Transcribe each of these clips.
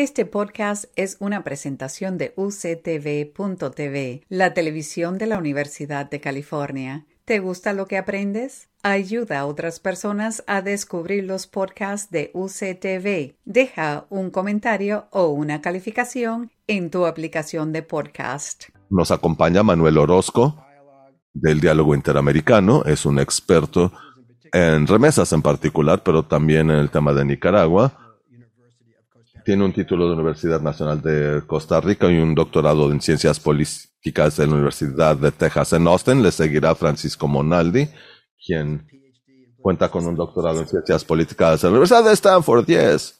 Este podcast es una presentación de UCTV.tv, la televisión de la Universidad de California. ¿Te gusta lo que aprendes? Ayuda a otras personas a descubrir los podcasts de UCTV. Deja un comentario o una calificación en tu aplicación de podcast. Nos acompaña Manuel Orozco del Diálogo Interamericano. Es un experto en remesas en particular, pero también en el tema de Nicaragua tiene un título de Universidad Nacional de Costa Rica y un doctorado en Ciencias Políticas de la Universidad de Texas en Austin. Le seguirá Francisco Monaldi, quien cuenta con un doctorado en Ciencias Políticas de la Universidad de Stanford, yes.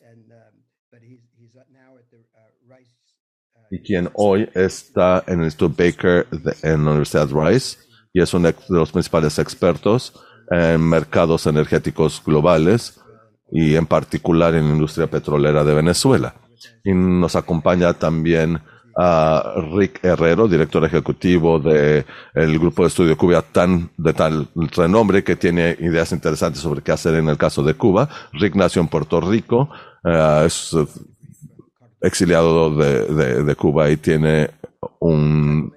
Y quien hoy está en el Instituto Baker en la Universidad Rice y es uno de los principales expertos en mercados energéticos globales y en particular en la industria petrolera de Venezuela. Y nos acompaña también a Rick Herrero, director ejecutivo del grupo de estudio Cuba tan de tal renombre que tiene ideas interesantes sobre qué hacer en el caso de Cuba. Rick nació en Puerto Rico, eh, es exiliado de, de Cuba y tiene un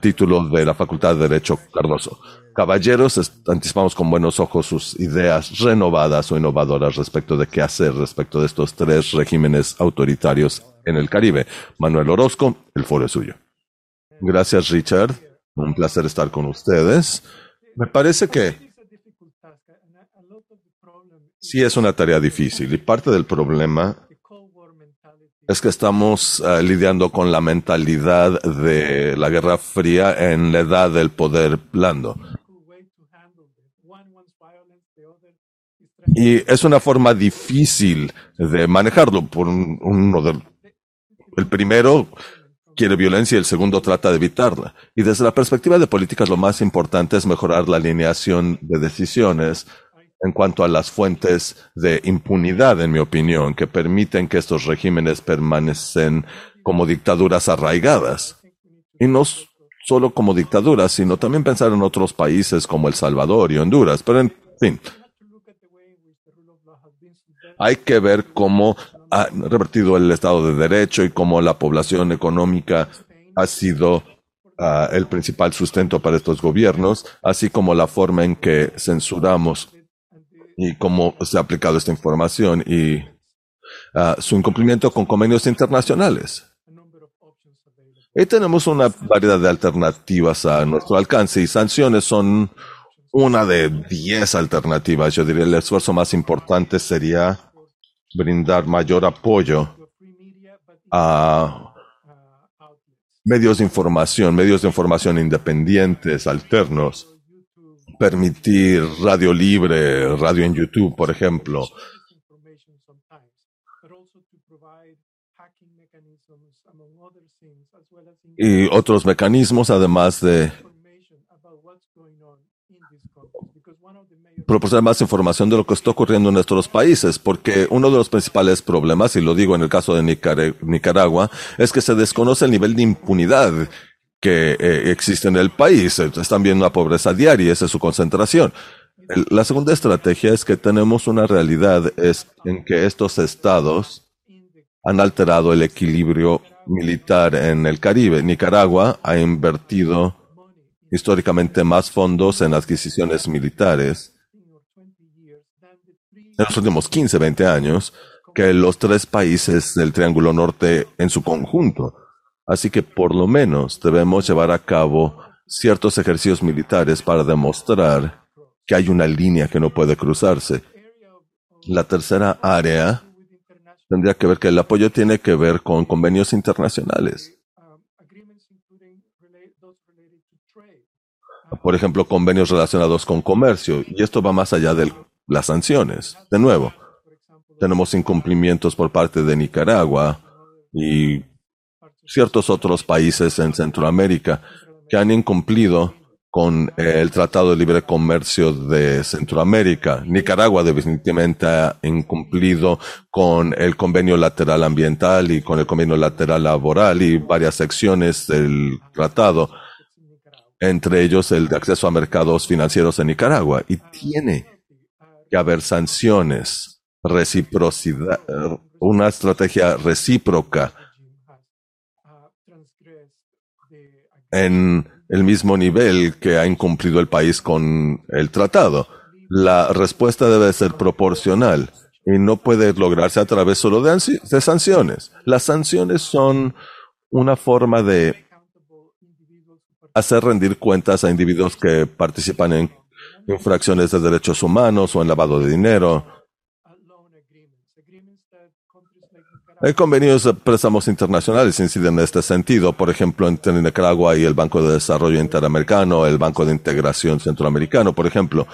título de la Facultad de Derecho Cardoso. Caballeros, anticipamos con buenos ojos sus ideas renovadas o innovadoras respecto de qué hacer respecto de estos tres regímenes autoritarios en el Caribe. Manuel Orozco, el foro es suyo. Gracias, Richard. Un placer estar con ustedes. Me parece que sí es una tarea difícil y parte del problema es que estamos eh, lidiando con la mentalidad de la Guerra Fría en la edad del poder blando. Y es una forma difícil de manejarlo. Por uno de, el primero quiere violencia y el segundo trata de evitarla. Y desde la perspectiva de políticas, lo más importante es mejorar la alineación de decisiones en cuanto a las fuentes de impunidad, en mi opinión, que permiten que estos regímenes permanecen como dictaduras arraigadas. Y no solo como dictaduras, sino también pensar en otros países como El Salvador y Honduras. Pero en fin, hay que ver cómo ha revertido el Estado de Derecho y cómo la población económica ha sido ah, el principal sustento para estos gobiernos, así como la forma en que censuramos y cómo se ha aplicado esta información y ah, su incumplimiento con convenios internacionales. Y tenemos una variedad de alternativas a nuestro alcance y sanciones son una de diez alternativas. Yo diría el esfuerzo más importante sería brindar mayor apoyo a medios de información, medios de información independientes, alternos, permitir radio libre, radio en YouTube, por ejemplo. Y otros mecanismos, además de proporcionar más información de lo que está ocurriendo en nuestros países, porque uno de los principales problemas, y lo digo en el caso de Nicaragua, es que se desconoce el nivel de impunidad que eh, existe en el país. Están viendo una pobreza diaria esa es su concentración. la segunda estrategia es que tenemos una realidad es en que estos estados han alterado el equilibrio militar en el Caribe. Nicaragua ha invertido históricamente más fondos en adquisiciones militares en los últimos 15, 20 años que los tres países del Triángulo Norte en su conjunto. Así que por lo menos debemos llevar a cabo ciertos ejercicios militares para demostrar que hay una línea que no puede cruzarse. La tercera área tendría que ver que el apoyo tiene que ver con convenios internacionales. Por ejemplo, convenios relacionados con comercio. Y esto va más allá de las sanciones. De nuevo, tenemos incumplimientos por parte de Nicaragua y ciertos otros países en Centroamérica que han incumplido con el Tratado de Libre Comercio de Centroamérica. Nicaragua definitivamente ha incumplido con el convenio lateral ambiental y con el convenio lateral laboral y varias secciones del tratado, entre ellos el de acceso a mercados financieros en Nicaragua. Y tiene que haber sanciones reciprocidad, una estrategia recíproca en el mismo nivel que ha incumplido el país con el tratado. La respuesta debe ser proporcional y no puede lograrse a través solo de, de sanciones. Las sanciones son una forma de hacer rendir cuentas a individuos que participan en infracciones de derechos humanos o en lavado de dinero. Hay convenios de préstamos internacionales inciden en este sentido, por ejemplo, entre Nicaragua y el Banco de Desarrollo Interamericano, el Banco de Integración Centroamericano, por ejemplo,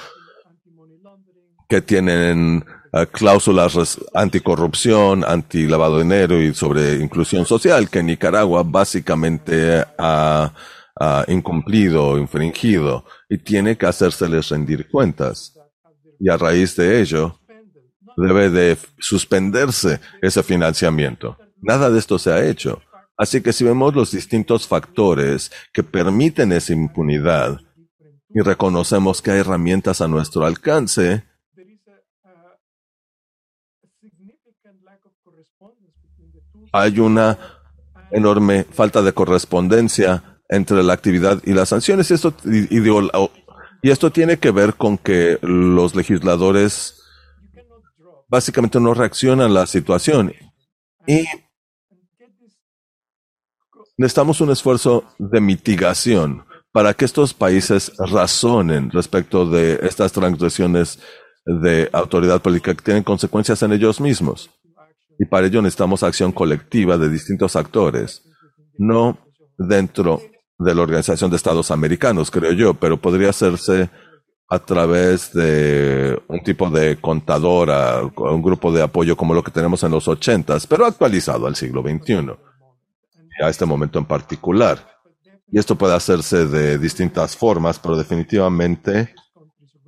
que tienen eh, cláusulas anticorrupción, anti-lavado de dinero y sobre inclusión social, que Nicaragua básicamente ha incumplido, infringido, y tiene que hacérseles rendir cuentas. Y a raíz de ello, debe de suspenderse ese financiamiento. Nada de esto se ha hecho. Así que si vemos los distintos factores que permiten esa impunidad y reconocemos que hay herramientas a nuestro alcance, hay una enorme falta de correspondencia entre la actividad y las sanciones. Y esto, y, esto tiene que ver con que los legisladores básicamente no reaccionan a la situación. Y necesitamos un esfuerzo de mitigación para que estos países razonen respecto de estas transgresiones de autoridad política que tienen consecuencias en ellos mismos. Y para ello necesitamos acción colectiva de distintos actores, no dentro de la Organización de Estados Americanos, creo yo, pero podría hacerse a través de un tipo de contadora, un grupo de apoyo como lo que tenemos en los ochentas, pero actualizado al siglo XXI, a este momento en particular. Y esto puede hacerse de distintas formas, pero definitivamente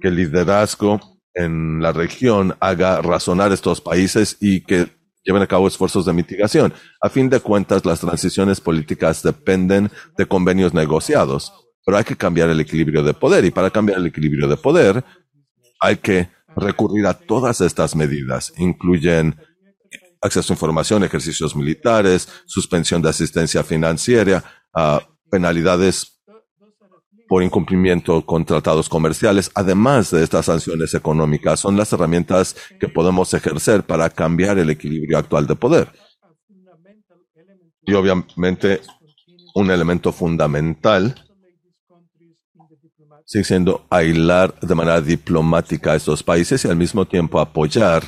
que el liderazgo en la región haga razonar estos países y que lleven a cabo esfuerzos de mitigación. A fin de cuentas, las transiciones políticas dependen de convenios negociados, pero hay que cambiar el equilibrio de poder y para cambiar el equilibrio de poder hay que recurrir a todas estas medidas. Incluyen acceso a información, ejercicios militares, suspensión de asistencia financiera, penalidades por incumplimiento con tratados comerciales, además de estas sanciones económicas, son las herramientas que podemos ejercer para cambiar el equilibrio actual de poder. Y obviamente un elemento fundamental sigue siendo aislar de manera diplomática a estos países y al mismo tiempo apoyar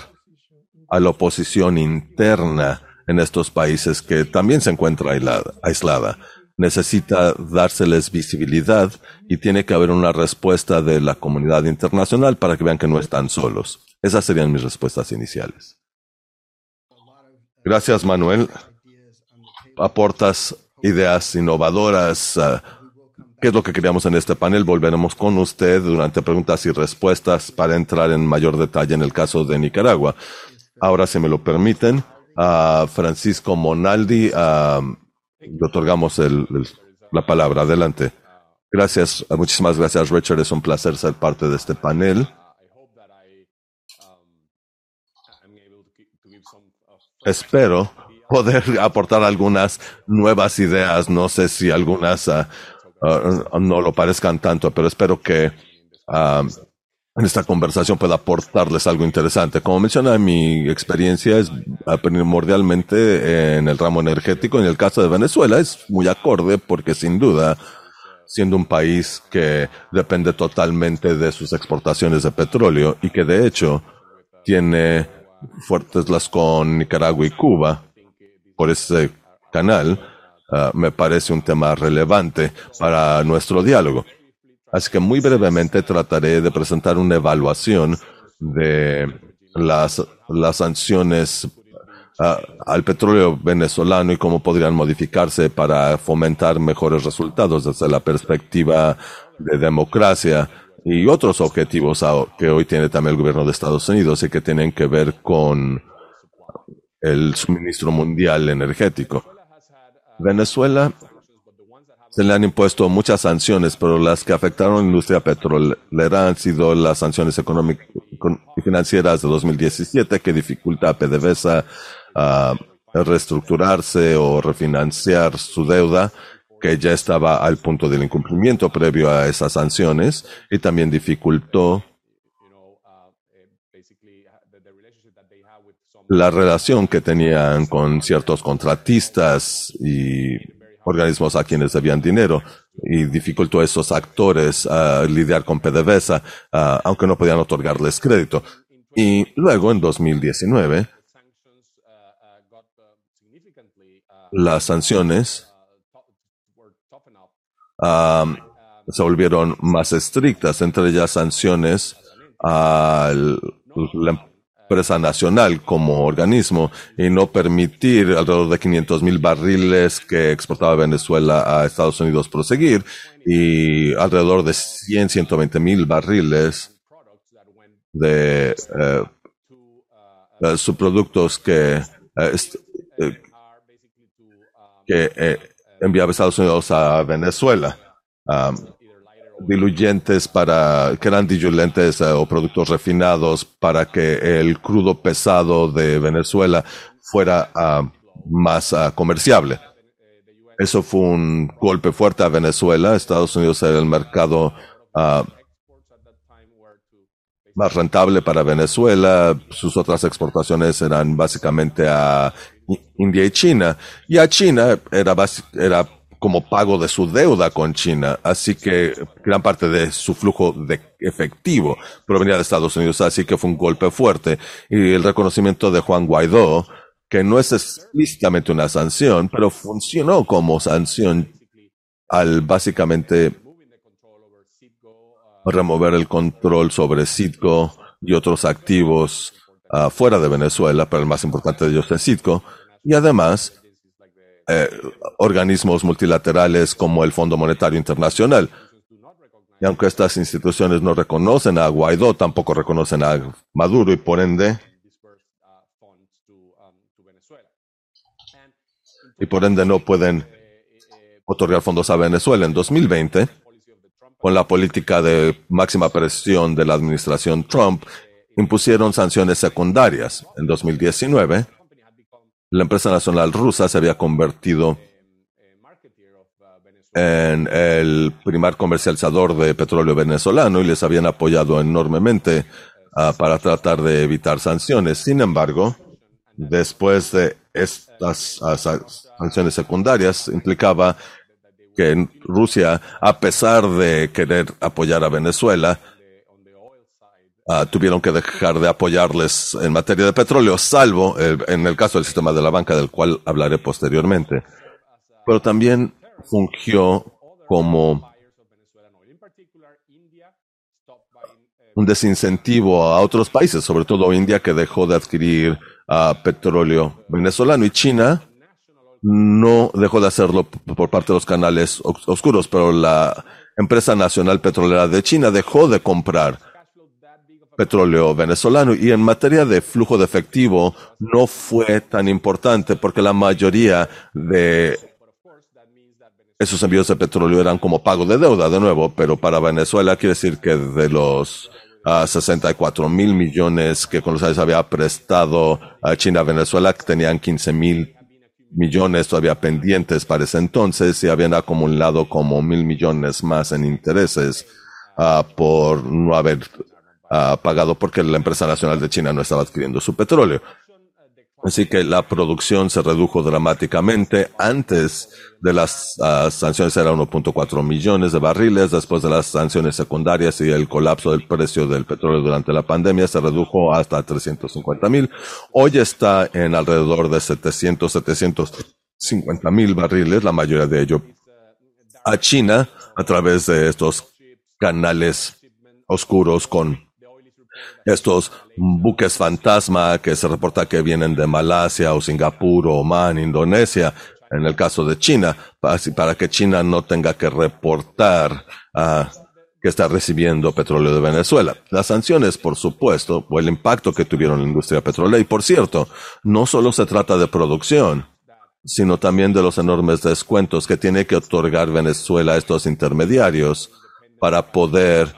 a la oposición interna en estos países que también se encuentra aislada necesita dárseles visibilidad y tiene que haber una respuesta de la comunidad internacional para que vean que no están solos. Esas serían mis respuestas iniciales. Gracias, Manuel. Aportas ideas innovadoras. Ah, ¿Qué es lo que queríamos en este panel? Volveremos con usted durante preguntas y respuestas para entrar en mayor detalle en el caso de Nicaragua. Ahora, si me lo permiten, a Francisco Monaldi, a le otorgamos la palabra. Adelante. Gracias, muchísimas gracias Richard. Es un placer ser parte de este panel. Espero poder aportar algunas nuevas ideas. No sé si algunas ah, ah, no lo parezcan tanto, pero espero que en esta conversación pueda aportarles algo interesante. Como menciona, mi experiencia es primordialmente en el ramo energético. En el caso de Venezuela es muy acorde porque sin duda, siendo un país que depende totalmente de sus exportaciones de petróleo y que de hecho tiene fuertes las con Nicaragua y Cuba por ese canal, ah, me parece un tema relevante para nuestro diálogo. Así que muy brevemente trataré de presentar una evaluación de las, las sanciones ah, al petróleo venezolano y cómo podrían modificarse para fomentar mejores resultados desde la perspectiva de democracia y otros objetivos que hoy tiene también el gobierno de Estados Unidos y que tienen que ver con el suministro mundial energético. Venezuela se le han impuesto muchas sanciones, pero las que afectaron a la industria petrolera han sido las sanciones económicas y financieras de 2017 que dificulta a PDVSA a reestructurarse o refinanciar su deuda que ya estaba al punto del incumplimiento previo a esas sanciones y también dificultó la relación que tenían con ciertos contratistas y organismos a quienes debían dinero y dificultó a esos actores a lidiar con PDVSA, aunque no podían otorgarles crédito. Y luego, en 2019, las sanciones se volvieron más estrictas, entre ellas sanciones a la empresa nacional como organismo y no permitir alrededor de 500 mil barriles que exportaba Venezuela a Estados Unidos proseguir y alrededor de 100, 120 mil barriles de eh, subproductos que, eh, eh, que enviaba Estados Unidos a Venezuela diluyentes para, que eran diluyentes eh, o productos refinados para que el crudo pesado de Venezuela fuera uh, más uh, comerciable. Eso fue un golpe fuerte a Venezuela. Estados Unidos era el mercado uh, más rentable para Venezuela. Sus otras exportaciones eran básicamente a India y China. Y a China era, era como pago de su deuda con China. Así que gran parte de su flujo de efectivo provenía de Estados Unidos. Así que fue un golpe fuerte. Y el reconocimiento de Juan Guaidó, que no es explícitamente una sanción, pero funcionó como sanción al básicamente remover el control sobre Citgo y otros activos uh, fuera de Venezuela, pero el más importante de ellos es Citgo. Y además, eh, organismos multilaterales como el Fondo Monetario Internacional. Y aunque estas instituciones no reconocen a Guaidó, tampoco reconocen a Maduro y por ende y por ende no pueden otorgar fondos a Venezuela. En 2020, con la política de máxima presión de la administración Trump, impusieron sanciones secundarias. En 2019, la empresa nacional rusa se había convertido en el primer comercializador de petróleo venezolano y les habían apoyado enormemente uh, para tratar de evitar sanciones. Sin embargo, después de estas uh, sanciones secundarias, implicaba que Rusia, a pesar de querer apoyar a Venezuela, Uh, tuvieron que dejar de apoyarles en materia de petróleo, salvo en el caso del sistema de la banca, del cual hablaré posteriormente. Pero también fungió como un desincentivo a otros países, sobre todo India, que dejó de adquirir uh, petróleo venezolano y China no dejó de hacerlo por parte de los canales oscuros, pero la empresa nacional petrolera de China dejó de comprar petróleo venezolano. Y en materia de flujo de efectivo no fue tan importante porque la mayoría de esos envíos de petróleo eran como pago de deuda de nuevo, pero para Venezuela quiere decir que de los uh, ah, 64 mil millones que con los años había prestado a China a Venezuela, que tenían 15 mil millones todavía pendientes para ese entonces y habían acumulado como mil millones más en intereses uh, por no haber uh, pagado porque la empresa nacional de China no estaba adquiriendo su petróleo. Así que la producción se redujo dramáticamente. Antes de las uh, sanciones era 1.4 millones de barriles. Después de las sanciones secundarias y el colapso del precio del petróleo durante la pandemia se redujo hasta 350 mil. Hoy está en alrededor de 700, 750 mil barriles, la mayoría de ello a China a través de estos canales oscuros con estos buques fantasma que se reporta que vienen de Malasia o Singapur o Oman, Indonesia, en el caso de China, para, que China no tenga que reportar uh, que está recibiendo petróleo de Venezuela. Las sanciones, por supuesto, o el impacto que tuvieron en la industria petrolera. Y por cierto, no solo se trata de producción. sino también de los enormes descuentos que tiene que otorgar Venezuela a estos intermediarios para poder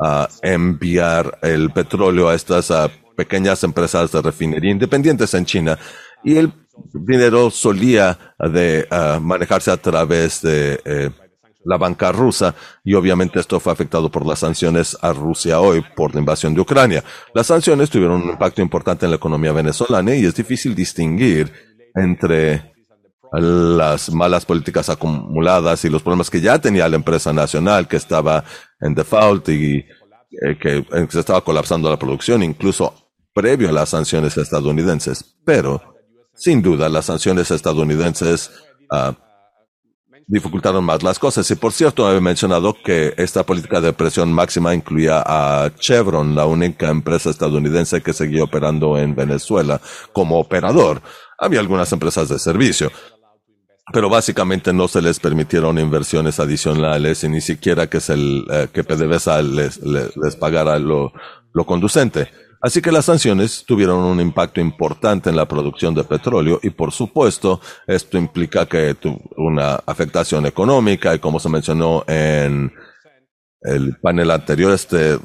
uh, enviar el petróleo a estas pequeñas empresas de refinería independientes en China. Y el dinero solía de manejarse a través de eh, la banca rusa y obviamente esto fue afectado por las sanciones a Rusia hoy por la invasión de Ucrania. Las sanciones tuvieron un impacto importante en la economía venezolana y es difícil distinguir entre las malas políticas acumuladas y los problemas que ya tenía la empresa nacional que estaba en default y eh, que se estaba colapsando la producción incluso previo a las sanciones estadounidenses. Pero, sin duda, las sanciones estadounidenses uh, dificultaron más las cosas. Y por cierto, he mencionado que esta política de presión máxima incluía a Chevron, la única empresa estadounidense que seguía operando en Venezuela como operador. Había algunas empresas de servicio, pero básicamente no se les permitieron inversiones adicionales y ni siquiera que, se, eh, que PDVSA les, les, les pagara lo, lo conducente. Así que las sanciones tuvieron un impacto importante en la producción de petróleo y por supuesto esto implica que tuvo una afectación económica y como se mencionó en el panel anterior, este,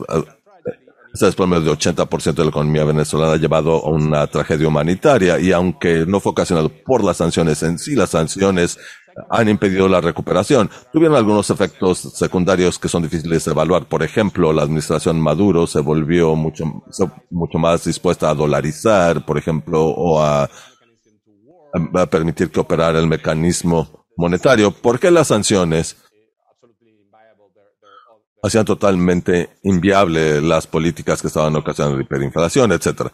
este desplome de 80% de la economía venezolana ha llevado a una tragedia humanitaria y aunque no fue ocasionado por las sanciones en sí, las sanciones han impedido la recuperación. Tuvieron algunos efectos secundarios que son difíciles de evaluar. Por ejemplo, la administración Maduro se volvió mucho, mucho más dispuesta a dolarizar, por ejemplo, o a permitir que operara el mecanismo monetario. ¿Por qué las sanciones? Hacían totalmente inviable las políticas que estaban ocasionando hiperinflación, etcétera.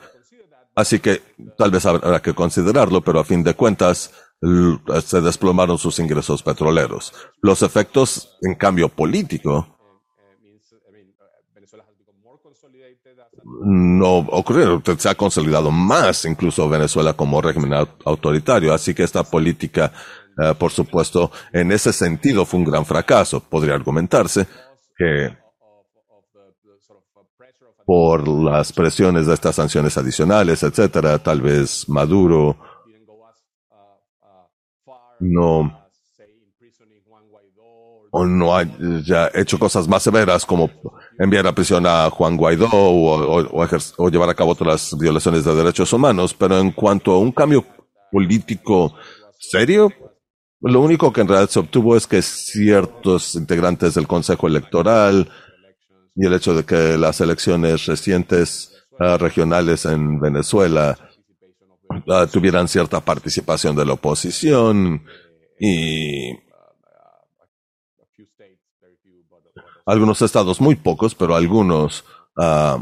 Así que tal vez habrá que considerarlo, pero a fin de cuentas, se desplomaron sus ingresos petroleros. Los efectos, en cambio, político no ocurrieron. Se ha consolidado más incluso Venezuela como régimen autoritario. Así que esta política, eh, por supuesto, en ese sentido fue un gran fracaso. Podría argumentarse que por las presiones de estas sanciones adicionales, etcétera, tal vez Maduro no o no ha ya hecho cosas más severas como enviar a prisión a Juan Guaidó o, llevar a cabo otras violaciones de derechos humanos, pero en cuanto a un cambio político serio, lo único que en realidad se obtuvo es que ciertos integrantes del Consejo Electoral y el hecho de que las elecciones recientes uh, regionales en Venezuela uh, tuvieran cierta participación de la oposición y algunos estados, muy pocos, pero algunos, uh,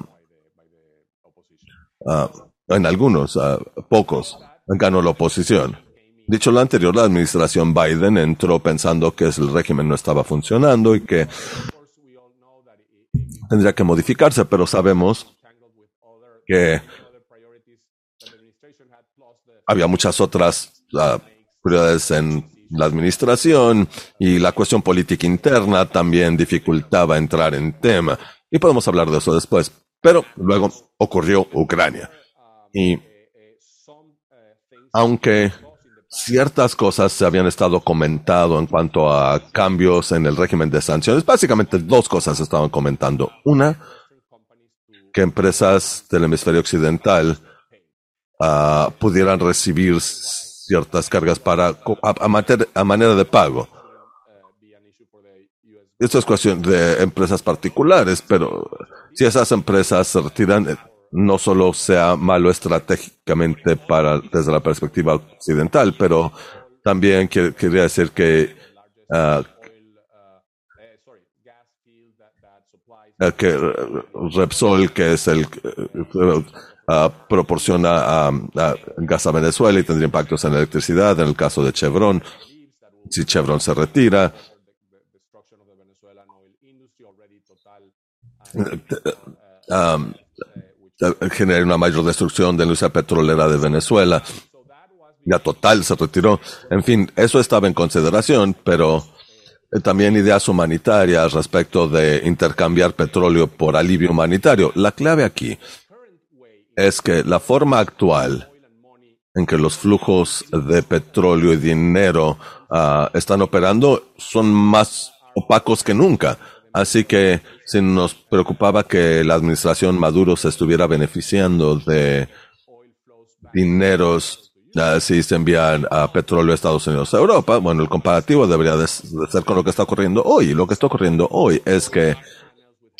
en algunos, pocos, ganó la oposición. Dicho lo anterior, la administración Biden entró pensando que el régimen no estaba funcionando y que tendría que modificarse, pero sabemos que había muchas otras uh, prioridades en la administración y la cuestión política interna también dificultaba entrar en tema. Y podemos hablar de eso después. Pero luego ocurrió Ucrania. Y aunque ciertas cosas se habían estado comentando en cuanto a cambios en el régimen de sanciones, básicamente dos cosas estaban comentando. Una, que empresas del hemisferio occidental uh, pudieran recibir ciertas cargas para a, a, manera de pago. Esto es cuestión de empresas particulares, pero si esas empresas se retiran, no solo sea malo estratégicamente para desde la perspectiva occidental, pero también quiere, quería decir que uh, que Repsol, que es el uh, proporciona uh, gas a Venezuela y tendría impactos en la electricidad. En el caso de Chevron, si Chevron se retira, um, genera una mayor destrucción de la industria petrolera de Venezuela. Ya total se retiró. En fin, eso estaba en consideración, pero también ideas humanitarias respecto de intercambiar petróleo por alivio humanitario. La clave aquí es que la forma actual en que los flujos de petróleo y dinero ah, están operando son más opacos que nunca. Así que si nos preocupaba que la administración Maduro se estuviera beneficiando de dineros uh, si se envían a petróleo a Estados Unidos a Europa, bueno, el comparativo debería de ser con lo que está ocurriendo hoy. Y lo que está ocurriendo hoy es que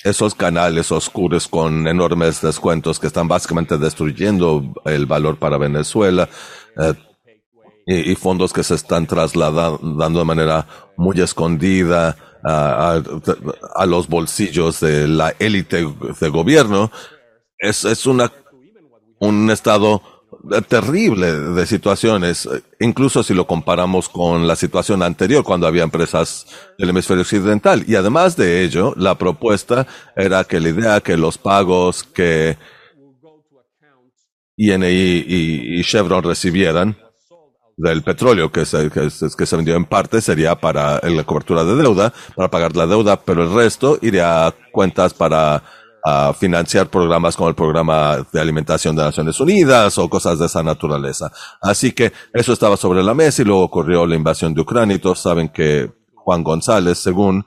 esos canales oscuros con enormes descuentos que están básicamente destruyendo el valor para Venezuela eh, y, fondos que se están trasladando de manera muy escondida a, a, los bolsillos de la élite de gobierno es, es una, un estado terrible de situaciones, incluso si lo comparamos con la situación anterior cuando había empresas del hemisferio occidental. Y además de ello, la propuesta era que la idea que los pagos que INI y, Chevron recibieran del petróleo que se, que, se vendió en parte sería para la cobertura de deuda, para pagar la deuda, pero el resto iría a cuentas para financiar programas como el programa de alimentación de Naciones Unidas o cosas de esa naturaleza. Así que eso estaba sobre la mesa y luego ocurrió la invasión de Ucrania y todos saben que Juan González, según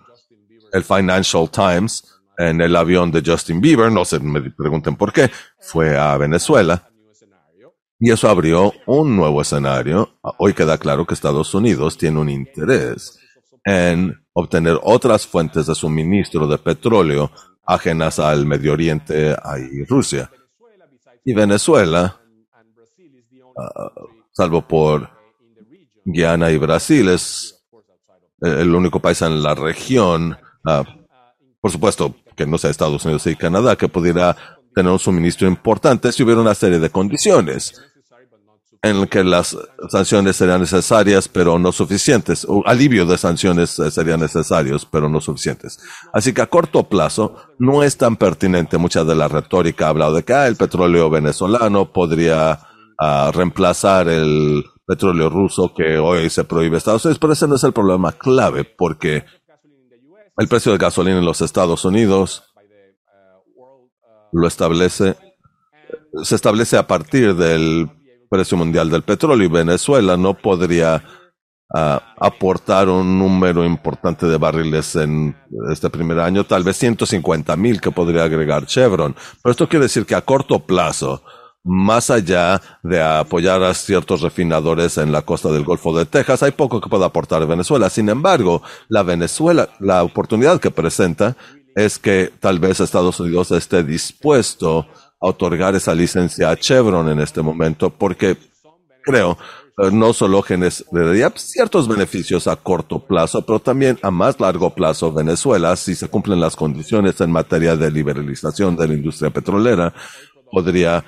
el Financial Times, en el avión de Justin Bieber, no se me pregunten por qué, fue a Venezuela. Y eso abrió un nuevo escenario. Hoy queda claro que Estados Unidos tiene un interés en obtener otras fuentes de suministro de petróleo ajenas al Medio Oriente y Rusia. Y Venezuela, ah, salvo por Guiana y Brasil, es el único país en la región, ah, por supuesto que no sea Estados Unidos y Canadá, que pudiera tener un suministro importante si hubiera una serie de condiciones en que las sanciones serían necesarias pero no suficientes, o alivio de sanciones eh, serían necesarios pero no suficientes. Así que a corto plazo no es tan pertinente mucha de la retórica ha hablado de que ah, el petróleo venezolano podría ah, reemplazar el petróleo ruso que hoy se prohíbe Estados Unidos, pero ese no es el problema clave porque el precio de gasolina en los Estados Unidos lo establece, se establece a partir del precio mundial del petróleo y Venezuela no podría ah, aportar un número importante de barriles en este primer año, tal vez 150 mil que podría agregar Chevron. Pero esto quiere decir que a corto plazo, más allá de apoyar a ciertos refinadores en la costa del Golfo de Texas, hay poco que pueda aportar Venezuela. Sin embargo, la Venezuela, la oportunidad que presenta es que tal vez Estados Unidos esté dispuesto otorgar esa licencia a Chevron en este momento, porque creo eh, no solo generaría ciertos beneficios a corto plazo, pero también a más largo plazo Venezuela, si se cumplen las condiciones en materia de liberalización de la industria petrolera, podría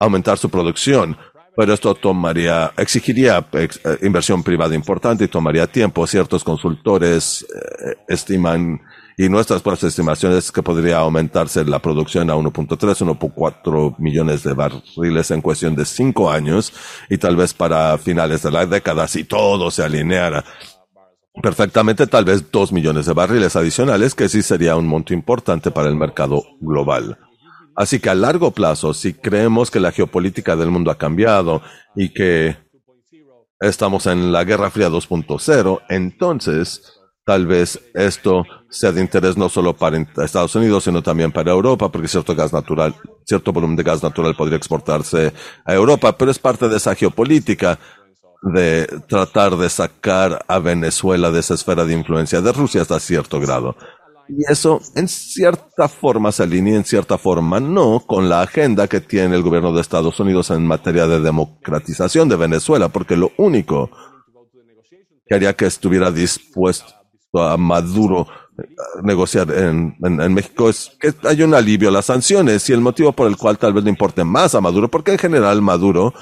aumentar su producción. Pero esto tomaría, exigiría eh, inversión privada importante y tomaría tiempo. Ciertos consultores eh, estiman y nuestras propias estimaciones es que podría aumentarse la producción a 1.3, 1.4 millones de barriles en cuestión de cinco años y tal vez para finales de la década, si todo se alineara perfectamente, tal vez 2 millones de barriles adicionales, que sí sería un monto importante para el mercado global. Así que a largo plazo, si creemos que la geopolítica del mundo ha cambiado y que estamos en la Guerra Fría 2.0, entonces Tal vez esto sea de interés no solo para Estados Unidos, sino también para Europa, porque cierto gas natural, cierto volumen de gas natural podría exportarse a Europa, pero es parte de esa geopolítica de tratar de sacar a Venezuela de esa esfera de influencia de Rusia hasta cierto grado. Y eso, en cierta forma, se alinea, en cierta forma no, con la agenda que tiene el gobierno de Estados Unidos en materia de democratización de Venezuela, porque lo único que haría que estuviera dispuesto a Maduro negociar en, México es que hay un alivio a las sanciones y el motivo por el cual tal vez le importe más a Maduro, porque en general Maduro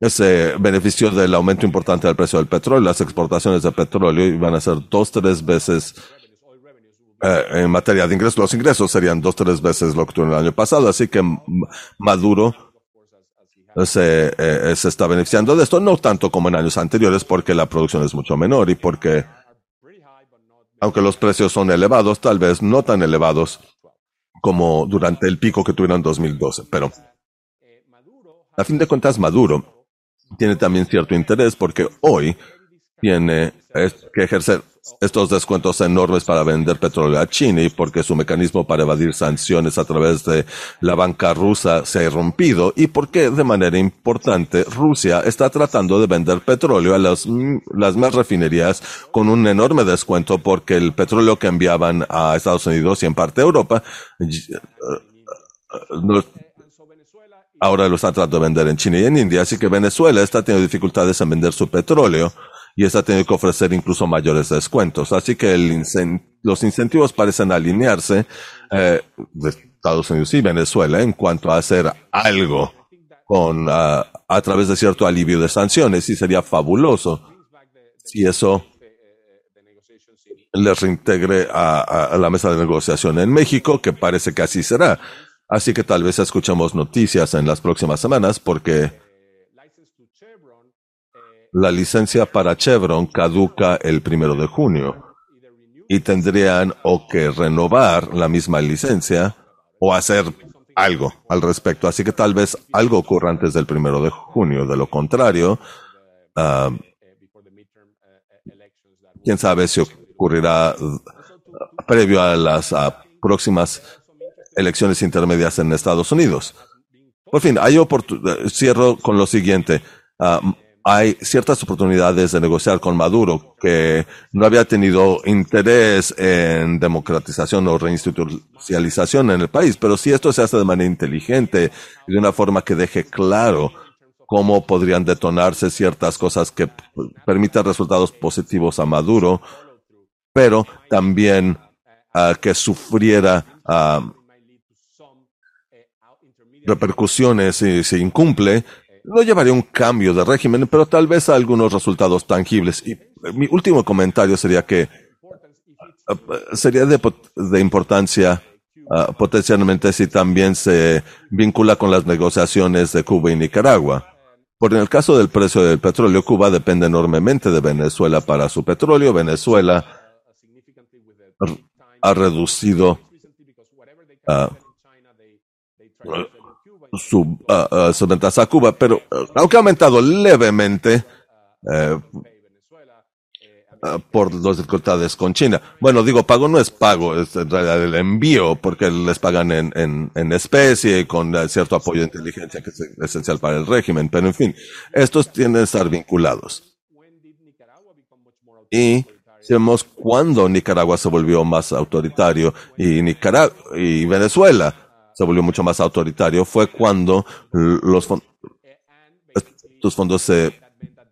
se benefició del aumento importante del precio del petróleo, las exportaciones de petróleo iban a ser dos, tres veces eh, en materia de ingresos, los ingresos serían dos, tres veces lo que tuvo el año pasado, así que Maduro se, eh, se está beneficiando de esto, no tanto como en años anteriores, porque la producción es mucho menor y porque aunque los precios son elevados, tal vez no tan elevados como durante el pico que tuvieron en 2012. Pero, a fin de cuentas, Maduro tiene también cierto interés porque hoy tiene que ejercer estos descuentos enormes para vender petróleo a China y porque su mecanismo para evadir sanciones a través de la banca rusa se ha rompido y porque de manera importante Rusia está tratando de vender petróleo a las, las más refinerías con un enorme descuento porque el petróleo que enviaban a Estados Unidos y en parte a Europa ahora lo están tratando de vender en China y en India, así que Venezuela está teniendo dificultades en vender su petróleo y está teniendo que ofrecer incluso mayores descuentos. Así que los incentivos parecen alinearse eh, de Estados Unidos y Venezuela en cuanto a hacer algo con ah, a través de cierto alivio de sanciones y sería fabuloso si eso les reintegre a, la mesa de negociación en México, que parece que así será. Así que tal vez escuchemos noticias en las próximas semanas porque la licencia para Chevron caduca el primero de junio y tendrían o que renovar la misma licencia o hacer algo al respecto. Así que tal vez algo ocurra antes del primero de junio. De lo contrario, ah, quién sabe si ocurrirá previo a las próximas elecciones intermedias en Estados Unidos. Por fin, hay cierro con lo siguiente. Ah, hay ciertas oportunidades de negociar con Maduro que no había tenido interés en democratización o reinstitucionalización en el país, pero si esto se hace de manera inteligente y de una forma que deje claro cómo podrían detonarse ciertas cosas que permitan resultados positivos a Maduro, pero también uh, que sufriera uh, repercusiones si se incumple, no llevaría un cambio de régimen, pero tal vez algunos resultados tangibles. Y mi último comentario sería que uh, sería de, de importancia uh, potencialmente si también se vincula con las negociaciones de Cuba y Nicaragua. Porque en el caso del precio del petróleo, Cuba depende enormemente de Venezuela para su petróleo. Venezuela ha reducido uh, su, uh, su ventas a Cuba, pero uh, aunque ha aumentado levemente eh, por las dificultades con China. Bueno, digo, pago no es pago, es en realidad el envío, porque les pagan en, en, especie y con cierto apoyo de inteligencia que es esencial para el régimen. Pero en fin, estos tienen que estar vinculados. Y vemos cuándo Nicaragua se volvió más autoritario y Nicaragua y Venezuela se volvió mucho más autoritario fue cuando los, fondos, estos fondos se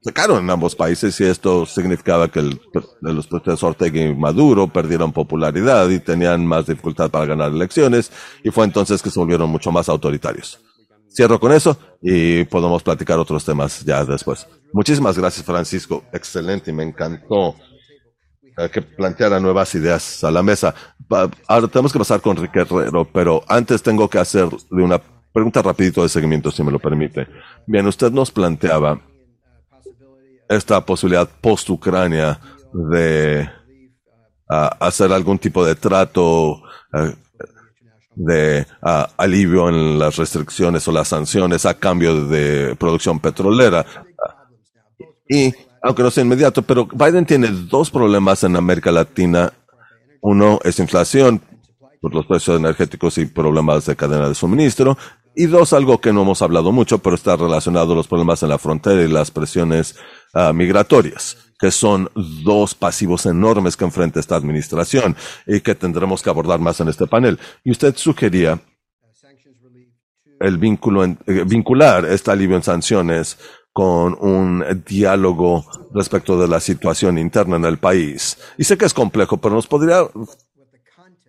sacaron en ambos países y esto significaba que el, los presidentes Ortega y Maduro perdieron popularidad y tenían más dificultad para ganar elecciones y fue entonces que se volvieron mucho más autoritarios. Cierro con eso y podemos platicar otros temas ya después. Muchísimas gracias Francisco, excelente y me encantó que planteara nuevas ideas a la mesa. Ahora tenemos que pasar con Enrique Herrero, pero antes tengo que hacerle una pregunta rapidito de seguimiento, si me lo permite. Bien, usted nos planteaba esta posibilidad post-Ucrania de hacer algún tipo de trato de alivio en las restricciones o las sanciones a cambio de producción petrolera. Y aunque no sea inmediato, pero Biden tiene dos problemas en América Latina. Uno es inflación por los precios energéticos y problemas de cadena de suministro. Y dos, algo que no hemos hablado mucho, pero está relacionado a los problemas en la frontera y las presiones uh, migratorias, que son dos pasivos enormes que enfrenta esta administración y que tendremos que abordar más en este panel. Y usted sugería el vínculo en, eh, vincular este alivio en sanciones con un diálogo respecto de la situación interna en el país. Y sé que es complejo, pero nos podría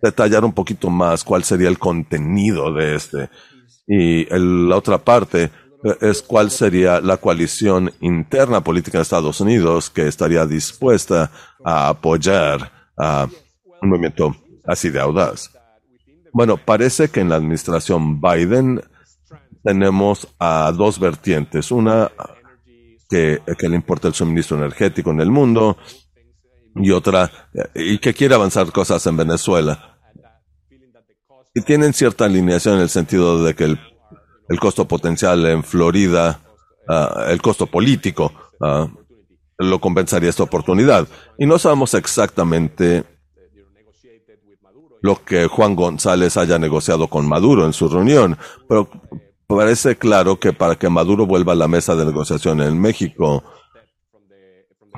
detallar un poquito más cuál sería el contenido de este. Y la otra parte eh, es cuál sería la coalición interna política de Estados Unidos que estaría dispuesta a apoyar a un movimiento así de audaz. Bueno, parece que en la administración Biden tenemos a dos vertientes. Una que, le importa el suministro energético en el mundo y otra, y que quiere avanzar cosas en Venezuela. Y tienen cierta alineación en el sentido de que el, el costo potencial en Florida ah, el costo político ah, lo compensaría esta oportunidad. Y no sabemos exactamente lo que Juan González haya negociado con Maduro en su reunión, pero parece claro que para que Maduro vuelva a la mesa de negociación en México,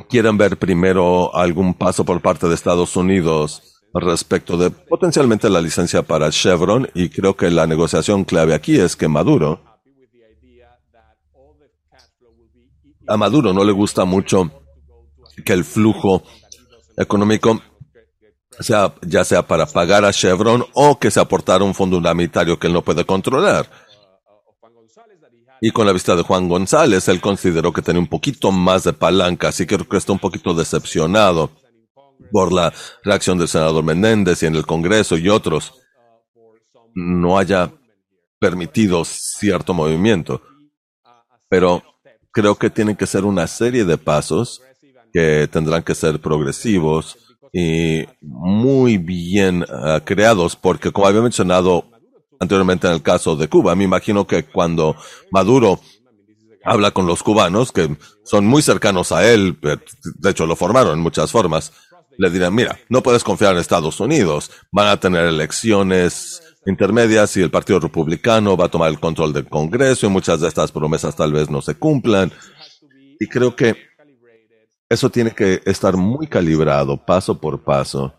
quieren ver primero algún paso por parte de Estados Unidos respecto de potencialmente la licencia para Chevron y creo que la negociación clave aquí es que Maduro a Maduro no le gusta mucho que el flujo económico sea ya sea para pagar a Chevron o que se aportara un fondo humanitario que él no puede controlar. Y con la vista de Juan González, él consideró que tenía un poquito más de palanca, así que está un poquito decepcionado por la reacción del senador Menéndez y en el Congreso y otros no haya permitido cierto movimiento. Pero creo que tienen que ser una serie de pasos que tendrán que ser progresivos y muy bien ah, creados, porque como había mencionado anteriormente en el caso de Cuba. Me imagino que cuando Maduro habla con los cubanos, que son muy cercanos a él, de hecho lo formaron en muchas formas, le dirán, mira, no puedes confiar en Estados Unidos, van a tener elecciones intermedias y el Partido Republicano va a tomar el control del Congreso y muchas de estas promesas tal vez no se cumplan. Y creo que eso tiene que estar muy calibrado paso por paso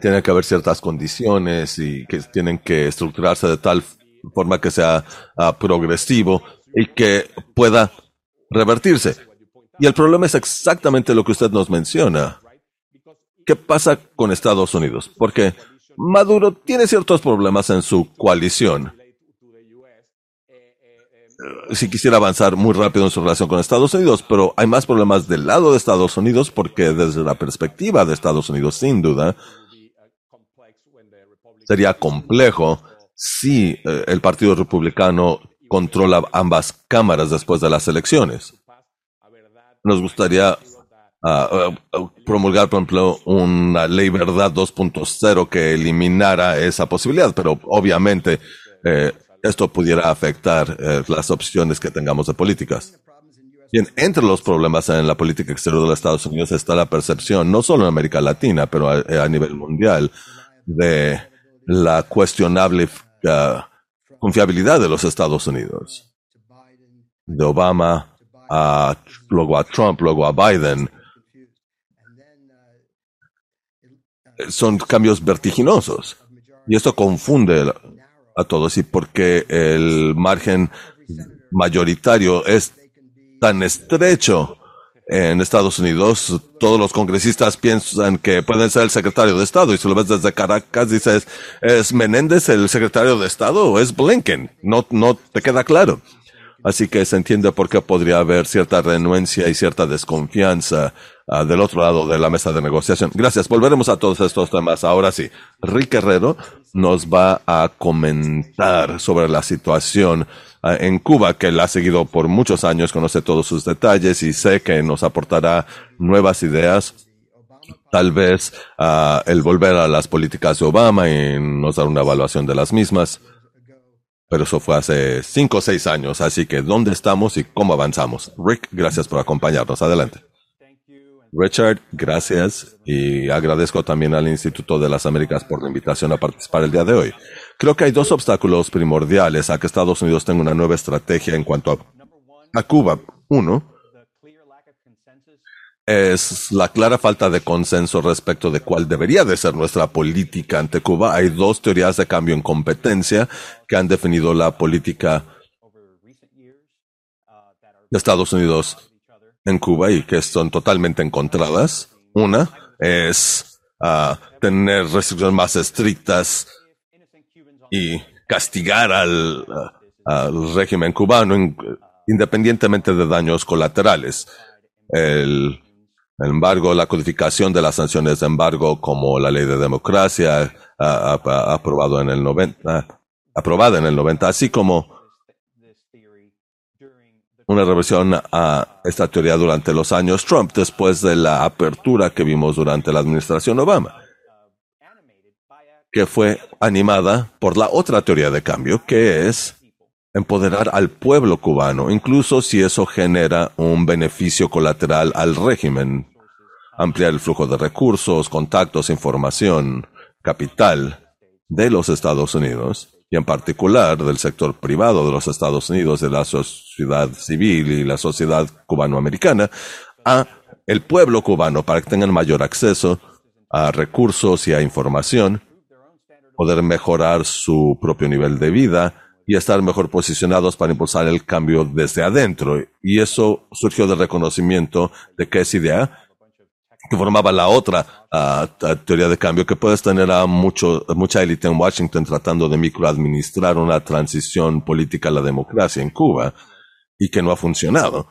tiene que haber ciertas condiciones y que tienen que estructurarse de tal forma que sea ah, progresivo y que pueda revertirse. Y el problema es exactamente lo que usted nos menciona. ¿Qué pasa con Estados Unidos? Porque Maduro tiene ciertos problemas en su coalición. Si quisiera avanzar muy rápido en su relación con Estados Unidos, pero hay más problemas del lado de Estados Unidos porque desde la perspectiva de Estados Unidos, sin duda, sería complejo si eh, el Partido Republicano controla ambas cámaras después de las elecciones. Nos gustaría ah, ah, promulgar, por ejemplo, una ley verdad 2.0 que eliminara esa posibilidad, pero obviamente eh, esto pudiera afectar eh, las opciones que tengamos de políticas. Bien, entre los problemas en la política exterior de los Estados Unidos está la percepción, no solo en América Latina, pero a nivel mundial, de la cuestionable uh, confiabilidad de los Estados Unidos. De Obama a luego a Trump, luego a Biden. Son cambios vertiginosos. Y esto confunde a todos. Y porque el margen mayoritario es tan estrecho en Estados Unidos, todos los congresistas piensan que pueden ser el secretario de Estado y si lo ves desde Caracas dices, ¿es Menéndez el secretario de Estado o es Blinken? No, no te queda claro. Así que se entiende por qué podría haber cierta renuencia y cierta desconfianza ah, del otro lado de la mesa de negociación. Gracias. Volveremos a todos estos temas. Ahora sí, Rick Herrero nos va a comentar sobre la situación en Cuba, que la ha seguido por muchos años, conoce todos sus detalles y sé que nos aportará nuevas ideas. Tal vez uh, el volver a las políticas de Obama y nos dar una evaluación de las mismas. Pero eso fue hace cinco o seis años, así que ¿dónde estamos y cómo avanzamos? Rick, gracias por acompañarnos. Adelante. Richard, gracias y agradezco también al Instituto de las Américas por la invitación a participar el día de hoy. Creo que hay dos obstáculos primordiales a que Estados Unidos tenga una nueva estrategia en cuanto a, Cuba. Uno es la clara falta de consenso respecto de cuál debería de ser nuestra política ante Cuba. Hay dos teorías de cambio en competencia que han definido la política de Estados Unidos en Cuba y que son totalmente encontradas. Una es ah, tener restricciones más estrictas y castigar al, régimen cubano independientemente de daños colaterales. El, embargo, la codificación de las sanciones de embargo como la ley de democracia aprobado en el 90, aprobada en el 90, así como una reversión a esta teoría durante los años Trump, después de la apertura que vimos durante la administración Obama, que fue animada por la otra teoría de cambio, que es empoderar al pueblo cubano, incluso si eso genera un beneficio colateral al régimen, ampliar el flujo de recursos, contactos, información, capital de los Estados Unidos y en particular del sector privado de los Estados Unidos, de la sociedad civil y la sociedad cubanoamericana, a el pueblo cubano para que tengan mayor acceso a recursos y a información, poder mejorar su propio nivel de vida y estar mejor posicionados para impulsar el cambio desde adentro. Y eso surgió del reconocimiento de que esa idea que formaba la otra uh, teoría de cambio, que puedes tener a mucho, mucha élite en Washington tratando de microadministrar una transición política a la democracia en Cuba y que no ha funcionado